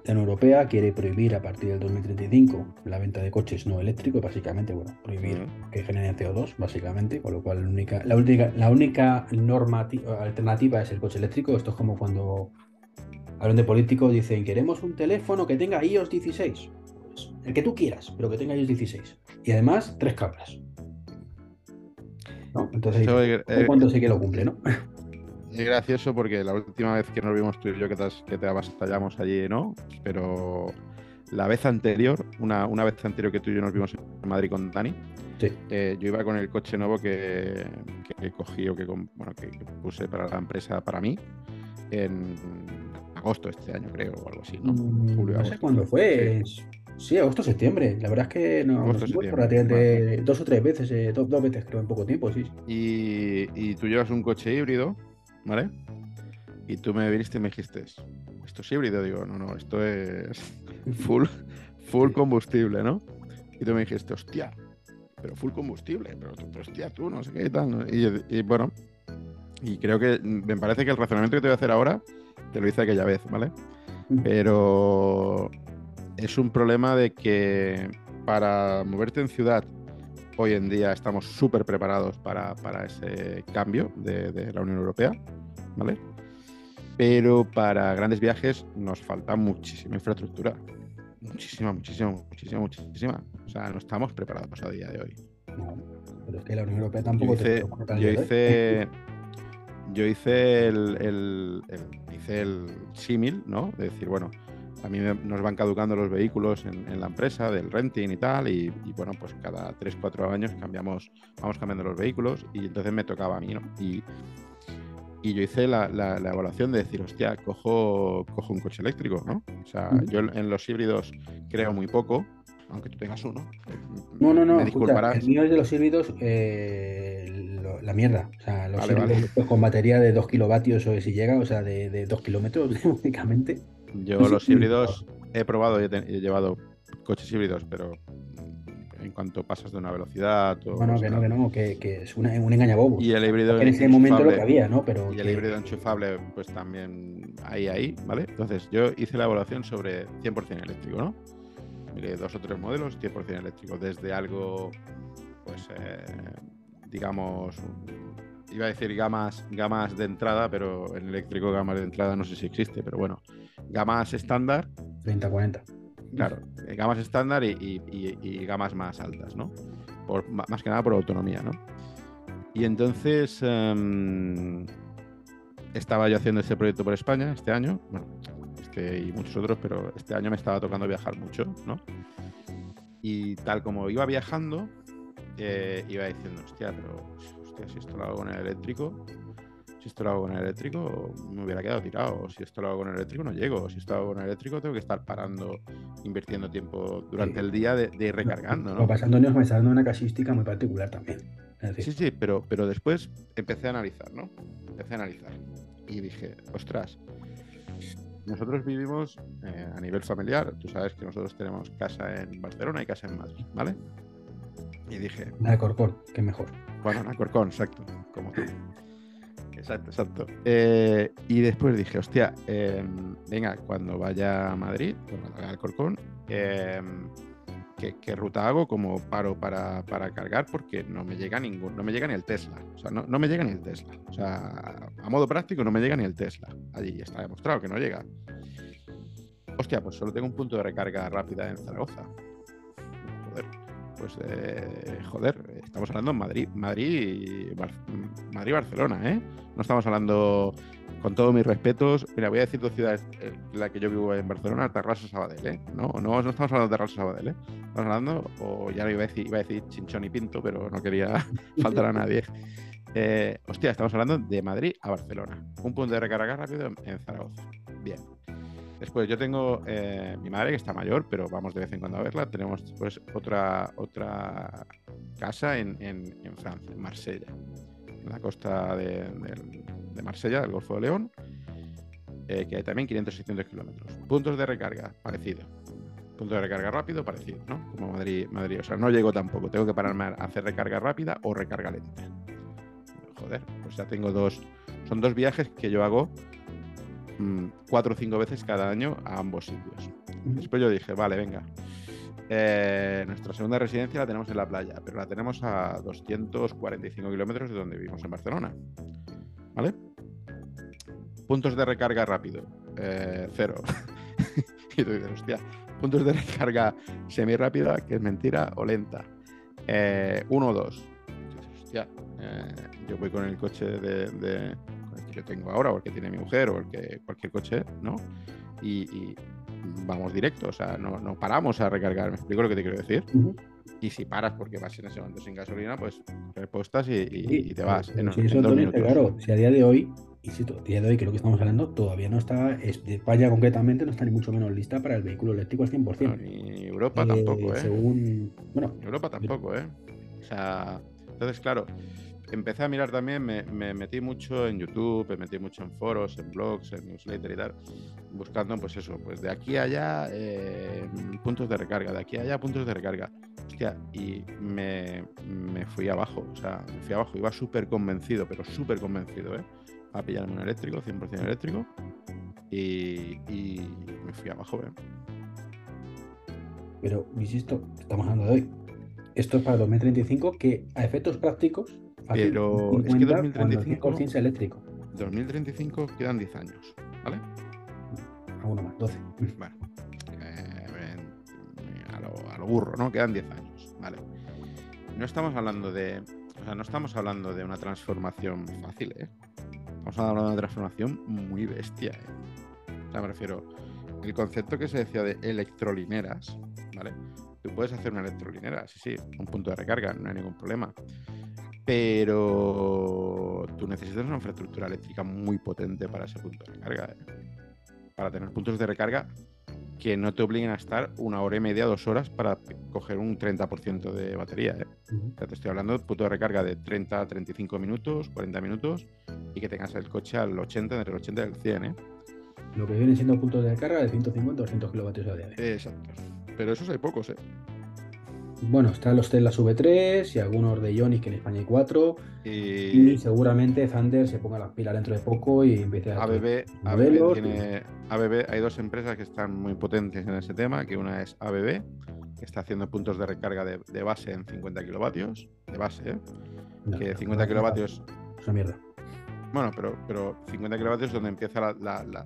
La Unión Europea quiere prohibir a partir del 2035 la venta de coches no eléctricos, básicamente, bueno, prohibir que generen CO2, básicamente, con lo cual la única, la única, la única norma alternativa es el coche eléctrico. Esto es como cuando hablan de políticos, dicen, queremos un teléfono que tenga iOS 16. Pues, el que tú quieras, pero que tenga iOS 16. Y además, tres cámaras. ¿No? Entonces, ¿cuánto sé que lo cumple, no? Es gracioso porque la última vez que nos vimos tú y yo que te, que te allí, ¿no? Pero la vez anterior, una, una, vez anterior que tú y yo nos vimos en Madrid con Dani, eh, yo iba con el coche nuevo que, que cogí o que, bueno, que, puse para la empresa para mí en agosto de este año, creo, o algo así, ¿no? Mm, Julio, no sé cuándo fue. Sí. agosto, septiembre. La verdad es que no, agosto, dos o tres veces, eh, dos, veces creo en poco tiempo, sí. Y, y tú llevas un coche híbrido ¿vale? Y tú me viniste y me dijiste, esto es híbrido, digo, no, no, esto es full, full combustible, ¿no? Y tú me dijiste, hostia, pero full combustible, pero, hostia, tú, no sé qué tal. Y, bueno, y creo que me parece que el razonamiento que te voy a hacer ahora te lo hice aquella vez, ¿vale? Pero es un problema de que para moverte en ciudad hoy en día estamos súper preparados para, ese cambio de, la Unión Europea, ¿vale? Pero para grandes viajes nos falta muchísima infraestructura. Muchísima, muchísima, muchísima, muchísima. O sea, no estamos preparados a día de hoy. No, pero es que la Unión Europea tampoco yo hice, yo hice, yo hice el, el, hice el símil, ¿no? De decir, bueno, a mí nos van caducando los vehículos en, la empresa del renting y tal, y, bueno, pues cada 3, 4 años cambiamos, vamos cambiando los vehículos y entonces me tocaba a mí, ¿no? Y, yo hice la, evaluación de decir, hostia, cojo, cojo un coche eléctrico, ¿no? O sea, yo en los híbridos creo muy poco, aunque tú tengas uno. No, no, no. el mío es de los híbridos eh, la mierda. O sea, los híbridos con batería de 2 kilovatios o si llega, o sea, de, de 2 kilómetros únicamente. Yo los híbridos he probado y he, llevado coches híbridos, pero en cuanto pasas de una velocidad. O, bueno, que no, que no, que, es un engañabobo. Y el híbrido. En ese momento lo que había, ¿no? Pero y el híbrido enchufable, pues también ahí, ahí, ¿vale? Entonces, yo hice la evaluación sobre 100% eléctrico, ¿no? Miré dos o tres modelos 100% eléctrico, desde algo, pues, eh, digamos, iba a decir gamas, gamas de entrada, pero en eléctrico gamas de entrada no sé si existe, pero bueno, gamas estándar. 30, 40. Claro, eh, gamas estándar y, gamas más altas, ¿no? Por, más que nada por autonomía, ¿no? Y entonces em, estaba yo haciendo este proyecto por España este año, bueno, este y muchos otros, pero este año me estaba tocando viajar mucho, ¿no? Y tal como iba viajando, eh, iba diciendo, hostia, pero hostia, si esto lo hago con el eléctrico, si esto lo hago con el eléctrico, me hubiera quedado tirado. Si esto lo hago con el eléctrico, no llego. Si esto lo hago con el eléctrico, tengo que estar parando, invirtiendo tiempo durante el día de, ir recargando. ¿no? pasando años me está dando una casística muy particular también. Sí, sí, pero, pero después empecé a analizar, ¿no? Empecé a analizar. Y dije, ostras, nosotros vivimos eh, a nivel familiar. Tú sabes que nosotros tenemos casa en Barcelona y casa en Madrid, ¿vale? Y dije. Corcón, que mejor. Bueno, Corcón, exacto, como tú. Exacto, exacto. Eh, y después dije, hostia, em, venga, cuando vaya a Madrid, cuando vaya al Corcón, em, ¿qué, ruta hago? Como paro para, cargar porque no me llega ningún, no me llega ni el Tesla. O sea, no, me llega ni el Tesla. O sea, a modo práctico no me llega ni el Tesla. Allí está demostrado que no llega. Hostia, pues solo tengo un punto de recarga rápida en Zaragoza. Pues eh, joder, estamos hablando en Madrid, Madrid, Madrid, Barcelona, ¿eh? No estamos hablando, con todos mis respetos, mira, voy a decir dos ciudades, eh, la que yo vivo en Barcelona, Terrassa, Sabadell, ¿eh? No, no, no estamos hablando de Terrassa, Sabadell, ¿eh? Estamos hablando, o ya decir, iba a decir Chinchón y Pinto, pero no quería faltar a nadie. Eh, hostia, estamos hablando de Madrid a Barcelona. Un punto de recarga rápido en Zaragoza. Bien. Después yo tengo eh, mi madre que está mayor, pero vamos de vez en cuando a verla. Tenemos después otra, otra casa en, Francia, en Marsella, en la costa de, Marsella, del Golfo de León, eh, que hay también 500-600 kilómetros. Puntos de recarga, parecido. Punto de recarga rápido, parecido, ¿no? Como Madrid, Madrid. O sea, no llego tampoco. Tengo que pararme a hacer recarga rápida o recarga lenta. Joder, pues ya tengo dos. Son dos viajes que yo hago cuatro o cinco veces cada año a ambos sitios. Después yo dije, vale, venga. Eh, nuestra segunda residencia la tenemos en la playa, pero la tenemos a 245 kilómetros de donde vivimos en Barcelona. ¿Vale? Puntos de recarga rápido. Eh, cero. y tú dices, hostia, puntos de recarga semi rápida, que es mentira, o lenta. Eh, uno o dos. Hostia, yo voy con el coche de, de, que yo tengo ahora, o el que tiene mi mujer, o el que cualquier coche, ¿no? y, vamos directo, o sea, no, no, paramos a recargar, ¿me explico lo que te quiero decir? Y si paras porque vas en ese momento sin gasolina, pues repostas y, y, te vas. En, sí, eso claro, si a día de hoy, y si a día de hoy, que lo que estamos hablando, todavía no está, España concretamente no está ni mucho menos lista para el vehículo eléctrico al 100%. ni Europa eh, tampoco, ¿eh? Según, bueno. Europa tampoco, ¿eh? O sea, entonces, claro, empecé a mirar también, me, metí mucho en YouTube, me metí mucho en foros, en blogs, en newsletter y tal, buscando pues eso, pues de aquí a allá eh, puntos de recarga, de aquí a allá puntos de recarga. Hostia, y me, fui abajo, o sea, me fui abajo, iba súper convencido, pero súper convencido, ¿eh? A pillarme un eléctrico, 100% eléctrico, y, me fui abajo, ¿eh? Pero, insisto, estamos hablando de hoy. Esto es para 2035 que a efectos prácticos pero es que 2035. eléctrico. 2035 quedan 10 años, ¿vale? Alguno más, 12. Bueno, eh, a, lo, a, lo, burro, ¿no? Quedan 10 años, ¿vale? No estamos hablando de. O sea, no estamos hablando de una transformación fácil, ¿eh? Estamos hablando de una transformación muy bestia, ¿eh? O sea, me refiero. El concepto que se decía de electrolineras, ¿vale? Tú puedes hacer una electrolinera, sí, sí, un punto de recarga, no hay ningún problema pero tú necesitas una infraestructura eléctrica muy potente para ese punto de recarga. ¿eh? Para tener puntos de recarga que no te obliguen a estar una hora y media, dos horas para coger un 30% de batería. ¿eh? te estoy hablando de punto de recarga de 30 a 35 minutos, 40 minutos y que tengas el coche al 80, entre el 80 y el 100. ¿eh? Lo que viene siendo puntos de recarga de 150 o 200 kilovatios a día. Exacto. Pero esos hay pocos, ¿eh? Bueno, están los Tesla V3 y algunos de Ioniq que en España hay cuatro. Y... seguramente Thunder se ponga las pilas dentro de poco y empiece a. ABB, ABB, tiene, ABB, hay dos empresas que están muy potentes en ese tema, que una es ABB, que está haciendo puntos de recarga de, base en 50 kilovatios, de base, ¿eh? que 50 kilovatios. Es una mierda. Bueno, pero, pero 50 kilovatios es donde empieza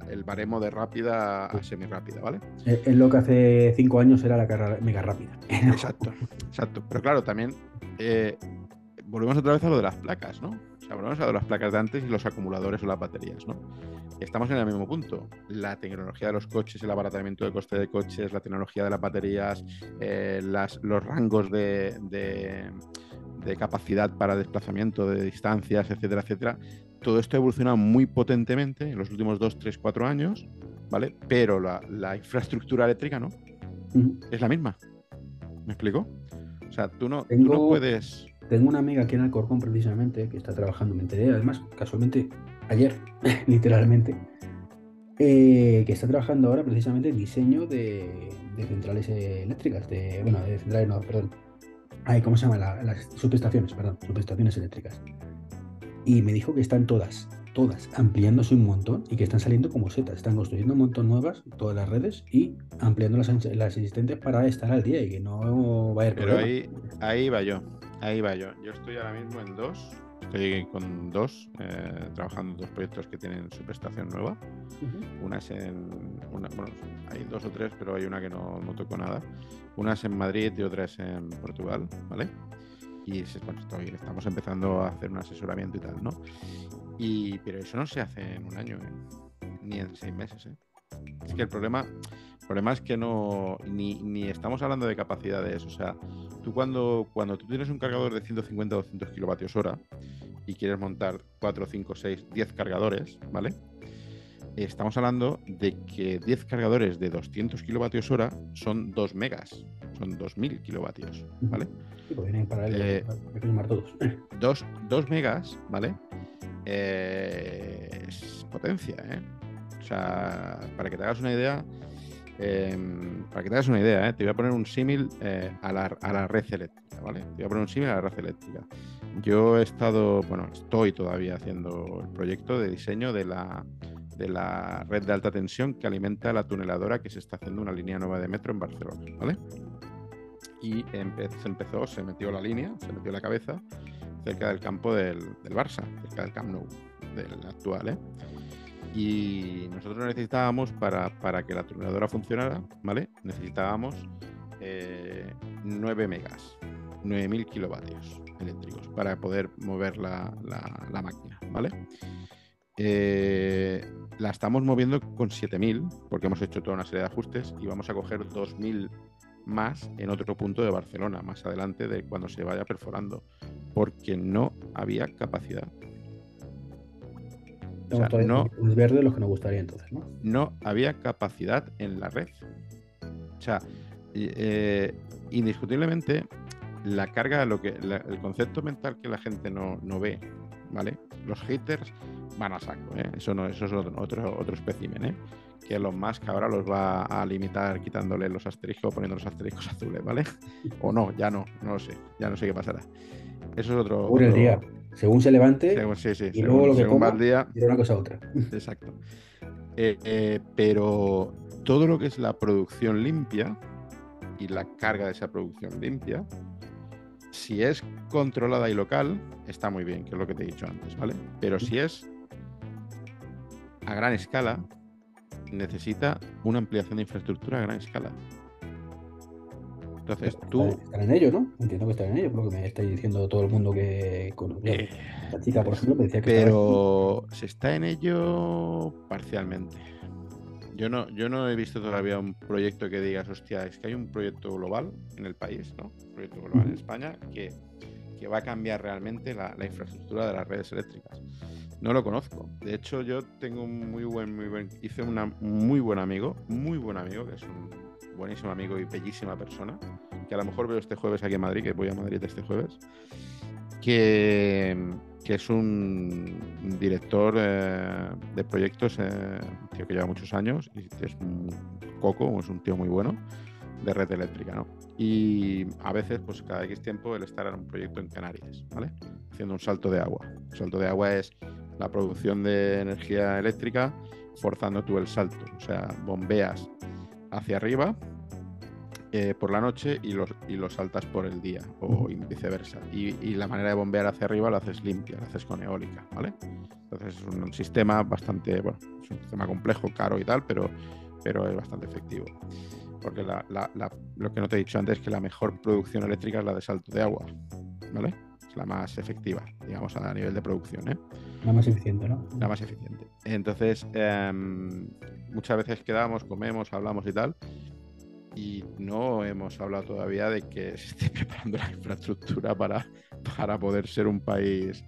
el baremo de rápida a semi rápida, ¿vale? Es lo que hace cinco años era la carrera mega rápida. Exacto, exacto. Pero claro, también eh, volvemos otra vez a lo de las placas, ¿no? O sea, volvemos a lo de las placas de antes y los acumuladores o las baterías, ¿no? Estamos en el mismo punto. La tecnología de los coches, el abaratamiento de coste de coches, la tecnología de las baterías, eh, las, los rangos de, de capacidad para desplazamiento de distancias, etcétera, etcétera, todo esto ha evolucionado muy potentemente en los últimos 2, 3, 4 años, ¿vale? Pero la, infraestructura eléctrica no. Es la misma. ¿Me explico? O sea, tú no, puedes. Tengo una amiga aquí en Alcorcón precisamente que está trabajando, me enteré además casualmente ayer, literalmente, eh, que está trabajando ahora precisamente en diseño de, centrales eléctricas, de, bueno, de centrales, no, perdón. Ay, ¿cómo se llama? las subestaciones, perdón, subestaciones eléctricas y me dijo que están todas, todas ampliándose un montón y que están saliendo como setas. Están construyendo un montón nuevas, todas las redes, y ampliando las, las existentes para estar al día y que no vaya a haber Pero ahí, ahí va yo, ahí va yo. Yo estoy ahora mismo en dos, estoy con dos, eh, trabajando en dos proyectos que tienen su prestación nueva. Una es en, bueno, hay dos o tres, pero hay una que no, no tocó nada. Una es en Madrid y otra es en Portugal, ¿vale? Y estamos empezando a hacer un asesoramiento y tal, ¿no? Y, pero eso no se hace en un año, ¿eh? ni en seis meses. ¿eh? Es que el problema, el problema es que no, ni, estamos hablando de capacidades. O sea, tú cuando, cuando tú tienes un cargador de 150 o 200 kilovatios hora y quieres montar 4, 5, 6, 10 cargadores, ¿vale? Estamos hablando de que 10 cargadores de 200 kilovatios hora son 2 megas, son 2000 kilovatios, ¿vale? Pues eh, todos. 2 megas, ¿vale? Eh, es potencia, ¿eh? O sea, para que te hagas una idea, em, para que te hagas una idea, ¿eh? te voy a poner un símil eh, a, la, a, la, red eléctrica, ¿vale? Te voy a poner un símil a la red eléctrica. Yo he estado, bueno, estoy todavía haciendo el proyecto de diseño de la de la red de alta tensión que alimenta la tuneladora que se está haciendo una línea nueva de metro en Barcelona, ¿vale? Y se empezó, se metió la línea, se metió la cabeza cerca del campo del, del Barça, cerca del Camp Nou, del actual, ¿eh? Y nosotros necesitábamos, para, para que la tuneladora funcionara, ¿vale? Necesitábamos 9 eh, megas, 9000 kilovatios eléctricos para poder mover la, la, máquina, ¿vale? Eh, la estamos moviendo con 7000 porque hemos hecho toda una serie de ajustes y vamos a coger 2000 más en otro punto de Barcelona, más adelante de cuando se vaya perforando, porque no había capacidad. no, verde lo que nos gustaría entonces, ¿no? No había capacidad en la red. O sea, eh, indiscutiblemente la carga, lo que, el concepto mental que la gente no, ve, ¿vale? Los haters van a saco, ¿eh? Eso no, eso es otro, otro, otro espécimen, ¿eh? Que los más que ahora los va a limitar quitándole los asteriscos, poniendo los asteriscos azules, ¿vale? O no, ya no, no lo sé, ya no sé qué pasará. Eso es otro. Por el día, según se levante, según, sí, sí, y luego lo que va el día. una cosa a otra. Exacto. Eh, pero todo lo que es la producción limpia y la carga de esa producción limpia si es controlada y local, está muy bien, que es lo que te he dicho antes, ¿vale? Pero si es a gran escala, necesita una ampliación de infraestructura a gran escala. Entonces tú. Están en ello, ¿no? Entiendo que están en ello, porque me está diciendo todo el mundo que. Eh, la chica, por ejemplo, me decía que. Pero se está en ello parcialmente. Yo no, yo no he visto todavía un proyecto que digas, hostia, es que hay un proyecto global en el país, ¿no? Un proyecto global en España que, va a cambiar realmente la, infraestructura de las redes eléctricas. No lo conozco. De hecho, yo tengo un muy buen, muy buen, hice muy buen amigo, muy buen amigo, que es un buenísimo amigo y bellísima persona, que a lo mejor veo este jueves aquí en Madrid, que voy a Madrid este jueves, que, que es un director eh, de proyectos, eh, tío que lleva muchos años y es un coco, es un tío muy bueno de red eléctrica, ¿no? Y a veces, pues cada X tiempo, él estará en un proyecto en Canarias, ¿vale? Haciendo un salto de agua. El salto de agua es la producción de energía eléctrica forzando tú el salto. O sea, bombeas hacia arriba eh, por la noche y los, y los saltas por el día o viceversa. Y, la manera de bombear hacia arriba lo haces limpia, lo haces con eólica, ¿vale? Entonces es un, sistema bastante, bueno, es un sistema complejo, caro y tal, pero, pero es bastante efectivo. Porque lo que no te he dicho antes es que la mejor producción eléctrica es la de salto de agua, ¿vale? Es la más efectiva, digamos, a nivel de producción, ¿eh? La más eficiente, ¿no? La más eficiente. Entonces, em, muchas veces quedamos, comemos, hablamos y tal, y no hemos hablado todavía de que se esté preparando la infraestructura para, para poder ser un país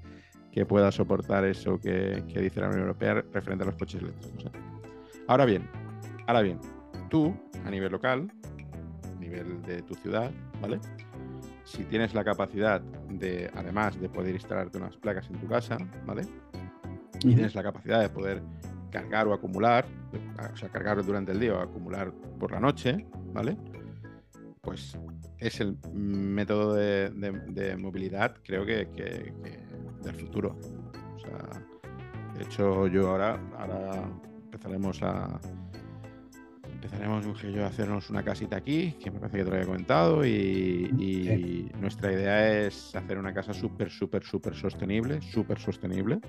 que pueda soportar eso que, dice la Unión Europea referente a los coches eléctricos. ¿eh? Ahora bien, ahora bien, tú a nivel local, a nivel de tu ciudad, ¿vale? Si tienes la capacidad de, además de poder instalarte unas placas en tu casa, ¿vale? Y tienes la capacidad de poder cargar o acumular, o sea, cargar durante el día o acumular por la noche, ¿vale? Pues es el método de, movilidad, creo que, del futuro. O sea, de hecho, yo ahora, ahora empezaremos a empezaremos yo a hacernos una casita aquí, que me parece que te lo había comentado, y, nuestra idea es hacer una casa súper, súper, súper sostenible, súper sostenible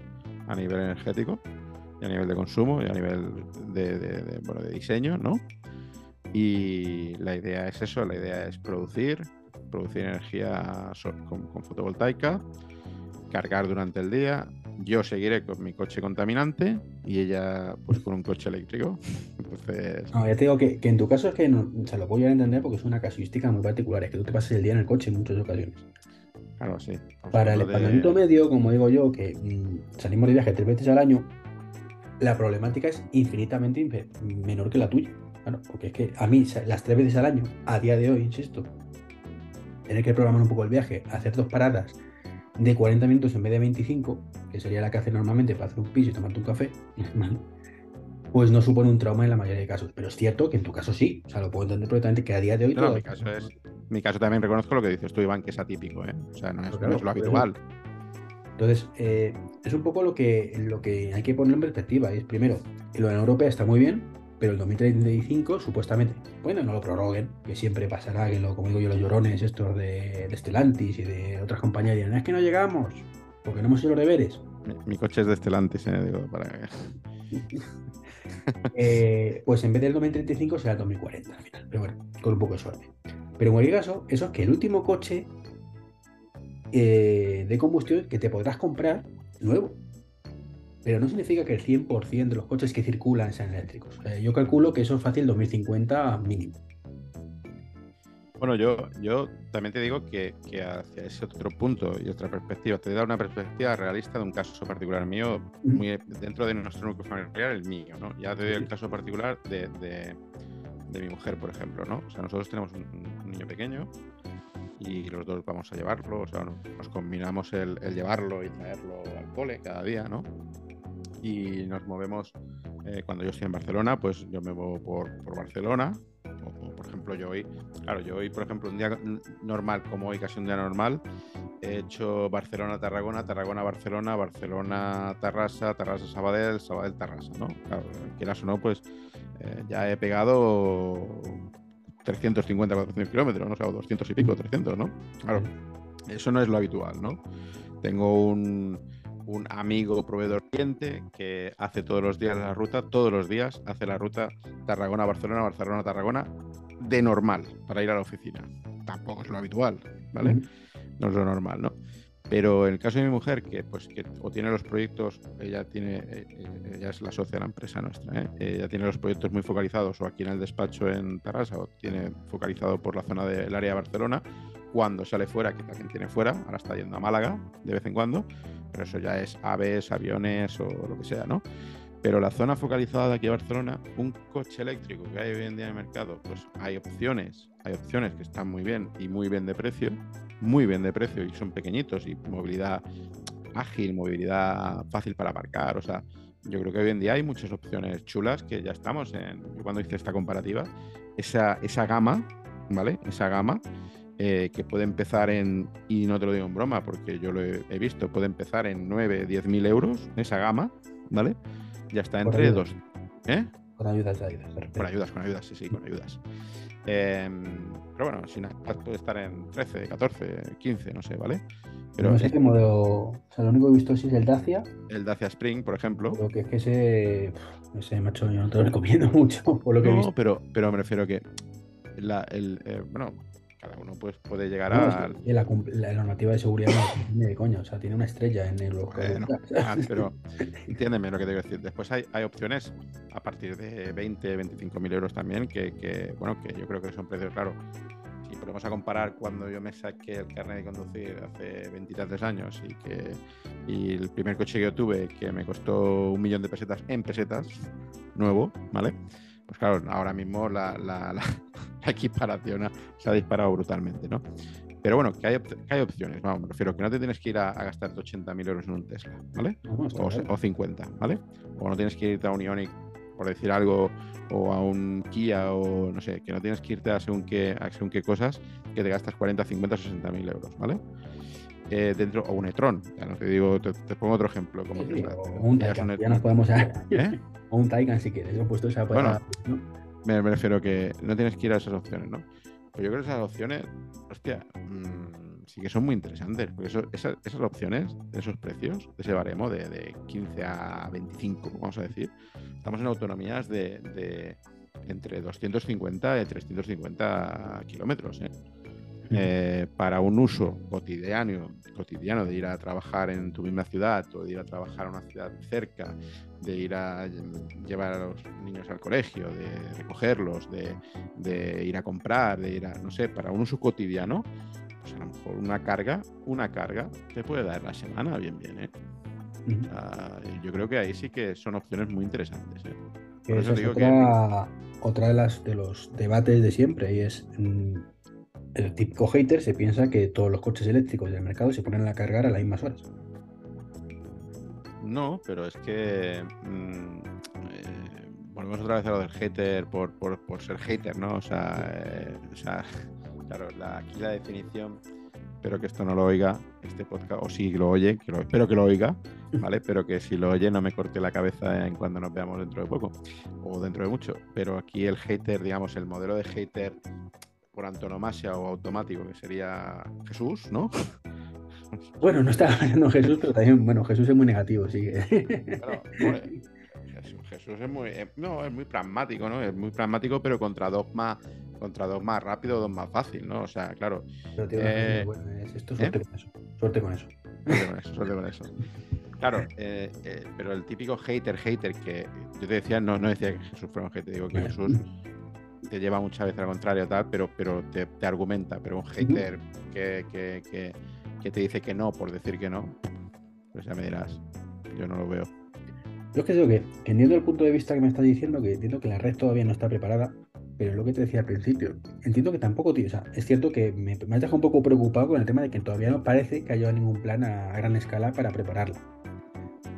a nivel energético, y a nivel de consumo, y a nivel de, de diseño, ¿no? Y la idea es eso, la idea es producir, producir energía con, fotovoltaica, cargar durante el día. Yo seguiré con mi coche contaminante y ella pues con un coche eléctrico. Entonces... No, ya te digo que, en tu caso es que no, se lo voy a entender porque es una casuística muy particular, es que tú te pases el día en el coche en muchas ocasiones. Claro, sí. Para el de... medio, como digo yo, que mm, salimos de viaje tres veces al año, la problemática es infinitamente menor que la tuya. Bueno, porque es que a mí, las tres veces al año, a día de hoy, insisto, tener que programar un poco el viaje, hacer dos paradas de 40 minutos en vez de 25, que sería la que hace normalmente para hacer un piso y tomarte un café, pues no supone un trauma en la mayoría de casos. Pero es cierto que en tu caso sí, o sea, lo puedo entender perfectamente que a día de hoy. No, mi caso mi caso también reconozco lo que dices tú, Iván, que es atípico, ¿eh? O sea, no es, lo habitual. Entonces, eh, es un poco lo que, lo que hay que poner en perspectiva. Es primero, lo de la Europea está muy bien, pero el 2035 supuestamente, bueno, no lo prorroguen, que siempre pasará que lo, como digo yo, los llorones estos de, de Stellantis y de otras compañías dirán, es que no llegamos, porque no hemos hecho los deberes. Mi, coche es de Stellantis, ¿eh? digo, para eh, pues en vez del 2035 será el 2040 al final, pero bueno, con un poco de suerte. Pero en cualquier caso, eso es que el último coche eh, de combustión que te podrás comprar nuevo. Pero no significa que el 100% de los coches que circulan sean eléctricos. yo calculo que eso es fácil 2050 mínimo. Bueno, yo, yo también te digo que, hacia ese otro punto y otra perspectiva, te he dado una perspectiva realista de un caso particular mío, muy dentro de nuestro núcleo familiar, el mío, ¿no? Ya te doy el caso particular de, mi mujer, por ejemplo, ¿no? O sea, nosotros tenemos un, niño pequeño y los dos vamos a llevarlo, o sea, nos combinamos el, llevarlo y traerlo al cole cada día, ¿no? Y nos movemos, eh, cuando yo estoy en Barcelona, pues yo me muevo por, por Barcelona, por ejemplo, yo hoy, claro, yo hoy, por ejemplo, un día normal, como hoy, casi un día normal, he hecho Barcelona-Tarragona, Tarragona-Barcelona, Barcelona-Tarrasa, Tarrasa-Sabadell, Sabadell-Tarrasa, ¿no? Claro, quieras o no, pues eh, ya he pegado 350, 400 kilómetros, ¿no? O sea, 200 y pico, 300, ¿no? Claro, eso no es lo habitual, ¿no? Tengo un un amigo proveedor cliente que hace todos los días la ruta, todos los días hace la ruta Tarragona-Barcelona, Barcelona-Tarragona de normal para ir a la oficina. Tampoco es lo habitual, ¿vale? No es lo normal, ¿no? Pero en el caso de mi mujer, que pues que o tiene los proyectos, ella tiene, eh, eh, ella es la socia de la empresa nuestra, ¿eh? ella tiene los proyectos muy focalizados o aquí en el despacho en Tarrasa o tiene focalizado por la zona del área de Barcelona, cuando sale fuera, que también tiene fuera, ahora está yendo a Málaga de vez en cuando, pero eso ya es aves, aviones o lo que sea, ¿no? Pero la zona focalizada de aquí a Barcelona, un coche eléctrico que hay hoy en día en el mercado, pues hay opciones, hay opciones que están muy bien y muy bien de precio, muy bien de precio y son pequeñitos y movilidad ágil, movilidad fácil para aparcar, o sea, yo creo que hoy en día hay muchas opciones chulas que ya estamos en, cuando hice esta comparativa, esa, esa gama, ¿vale? Esa gama eh, que puede empezar en, y no te lo digo en broma, porque yo lo he, visto, puede empezar en 9, 10 mil euros, esa gama, ¿vale? Ya está entre dos. ¿Eh? Con ayudas, ayudas. Con ayudas, con ayudas, sí, sí, con ayudas. Em, pero bueno, sin puede estar en 13, 14, 15, no sé, ¿vale? Pero no sé qué modelo. O sea, lo único que he visto es el Dacia. El Dacia Spring, por ejemplo. Lo que es que ese. No sé, macho, yo no te lo recomiendo mucho por lo que he visto. Pero, pero me refiero que. La, el, eh, bueno, cada uno pues, puede llegar a. La, normativa de seguridad no de coña, o sea, tiene una estrella en el bueno, ah, pero entiéndeme lo que te quiero decir. Después hay, hay opciones a partir de 20, 25 mil euros también, que, bueno, que yo creo que son precios, claro. Si ponemos a comparar cuando yo me saqué el carnet de conducir hace veintitantos años y que y el primer coche que yo tuve que me costó un millón de pesetas en pesetas, nuevo, ¿vale? Pues claro, ahora mismo la, equiparación se ha disparado brutalmente, ¿no? Pero bueno, que hay, opciones, vamos, me refiero que no te tienes que ir a, gastar 80.000 euros en un Tesla, ¿vale? o, 50, ¿vale? O no tienes que irte a un Ioniq, por decir algo, o a un Kia, o no sé, que no tienes que irte a según qué, a según qué cosas, que te gastas 40, 50, 60.000 euros, ¿vale? Eh, dentro, o un e-tron, ya no te digo, te, pongo otro ejemplo. Como un Taycan, ya nos podemos... ¿Eh? o un Taycan si quieres, he puesto esa para... Bueno, me, refiero que no tienes que ir a esas opciones, ¿no? Pero yo creo que esas opciones, hostia, mmm, sí que son muy interesantes, porque esas, esas, opciones, esos precios, de ese baremo de, de, 15 a 25, vamos a decir, estamos en autonomías de, de entre 250 y 350 kilómetros, ¿eh? Eh, para un uso cotidiano, cotidiano de ir a trabajar en tu misma ciudad o de ir a trabajar a una ciudad cerca, de ir a llevar a los niños al colegio, de recogerlos, de, ir a comprar, de ir a, no sé, para un uso cotidiano, pues a lo mejor una carga, una carga te puede dar la semana bien, bien, ¿eh? yo creo que ahí sí que son opciones muy interesantes. ¿eh? otra, otra de las de los debates de siempre y es mm, el típico hater se piensa que todos los coches eléctricos del mercado se ponen a cargar a las mismas horas. No, pero es que mm, eh, volvemos otra vez a lo del hater por, ser hater, ¿no? O sea, eh, claro, aquí la definición espero que esto no lo oiga, este podcast, o si lo oye, que lo, espero que lo oiga, ¿vale? Pero que si lo oye no me corte la cabeza en cuando nos veamos dentro de poco o dentro de mucho. Pero aquí el hater, digamos, el modelo de hater por antonomasia o automático, que sería Jesús, ¿no? Bueno, no está hablando Jesús, pero también, bueno, Jesús es muy negativo, sí. Jesús, es muy, eh, no, es muy pragmático, ¿no? Es muy pragmático, pero contra dos más, contra dos más rápido, dos más fácil, ¿no? O sea, claro. Pero eh, bueno, es esto suerte ¿eh? con eso. Suerte con eso. Suerte con eso, suerte con eso. Claro, eh, pero el típico hater, hater, que yo te decía, no, no decía que Jesús fuera un hater, digo que Jesús te lleva muchas veces al contrario, tal, pero, pero te, te argumenta. Pero un hater que, que, que, que, te dice que no por decir que no, pues ya me dirás, yo no lo veo. Yo es que digo que, entiendo el punto de vista que me estás diciendo, que entiendo que la red todavía no está preparada, pero es lo que te decía al principio, entiendo que tampoco, tío, o sea, es cierto que me, me has dejado un poco preocupado con el tema de que todavía no parece que haya ningún plan a gran escala para prepararla.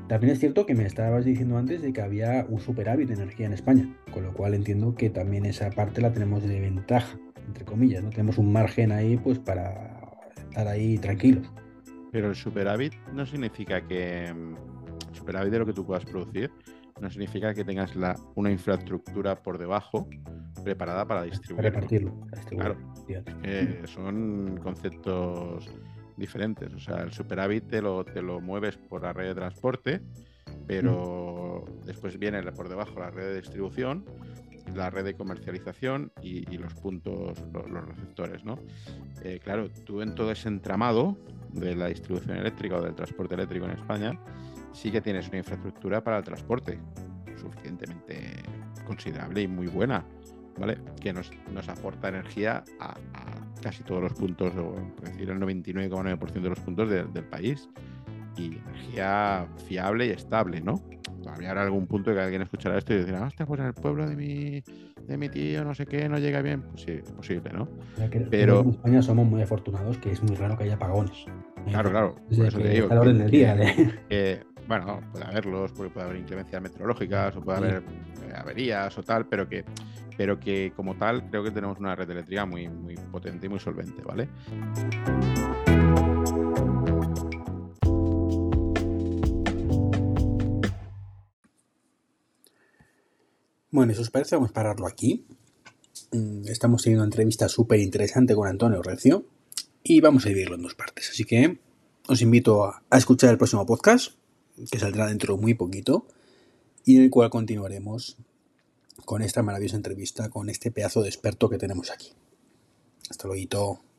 También es cierto que me estabas diciendo antes de que había un superávit de energía en España, con lo cual entiendo que también esa parte la tenemos de ventaja, entre comillas, ¿no? Tenemos un margen ahí pues para estar ahí tranquilos. Pero el superávit no significa que mm, superávit de lo que tú puedas producir no significa que tengas la, una infraestructura por debajo preparada para distribuirlo. Para repartirlo. Claro. Eh, son conceptos diferentes. O sea, el superávit te lo, te lo mueves por la red de transporte, pero después viene por debajo la red de distribución, la red de comercialización y, los puntos, los, receptores, ¿no? Eh, claro, tú en todo ese entramado de la distribución eléctrica o del transporte eléctrico en España, sí que tienes una infraestructura para el transporte suficientemente considerable y muy buena, ¿vale? Que nos, nos aporta energía a casi todos los puntos, o decir el 99,9% de los puntos del país. Y energía fiable y estable, ¿no? Todavía habrá algún punto que alguien escuchará esto y dirá, hostia, pues en el pueblo de mi, de mi tío, no sé qué, no llega bien. Pues sí, es posible, ¿no? Pero en España somos muy afortunados que es muy raro que haya apagones. Claro, claro. Por eso te digo. del día. bueno, puede haberlos, puede haber inclemencias meteorológicas, o puede haber eh, averías o tal, pero que pero que como tal creo que tenemos una red eléctrica muy, muy potente y muy solvente, ¿vale? Bueno, si os parece, vamos a pararlo aquí. Mm, estamos teniendo una entrevista súper interesante con Antonio Recio y vamos a dividirlo en dos partes. Así que os invito a, a escuchar el próximo podcast, que saldrá dentro de muy poquito, y en el cual continuaremos con esta maravillosa entrevista con este pedazo de experto que tenemos aquí. Hasta luego.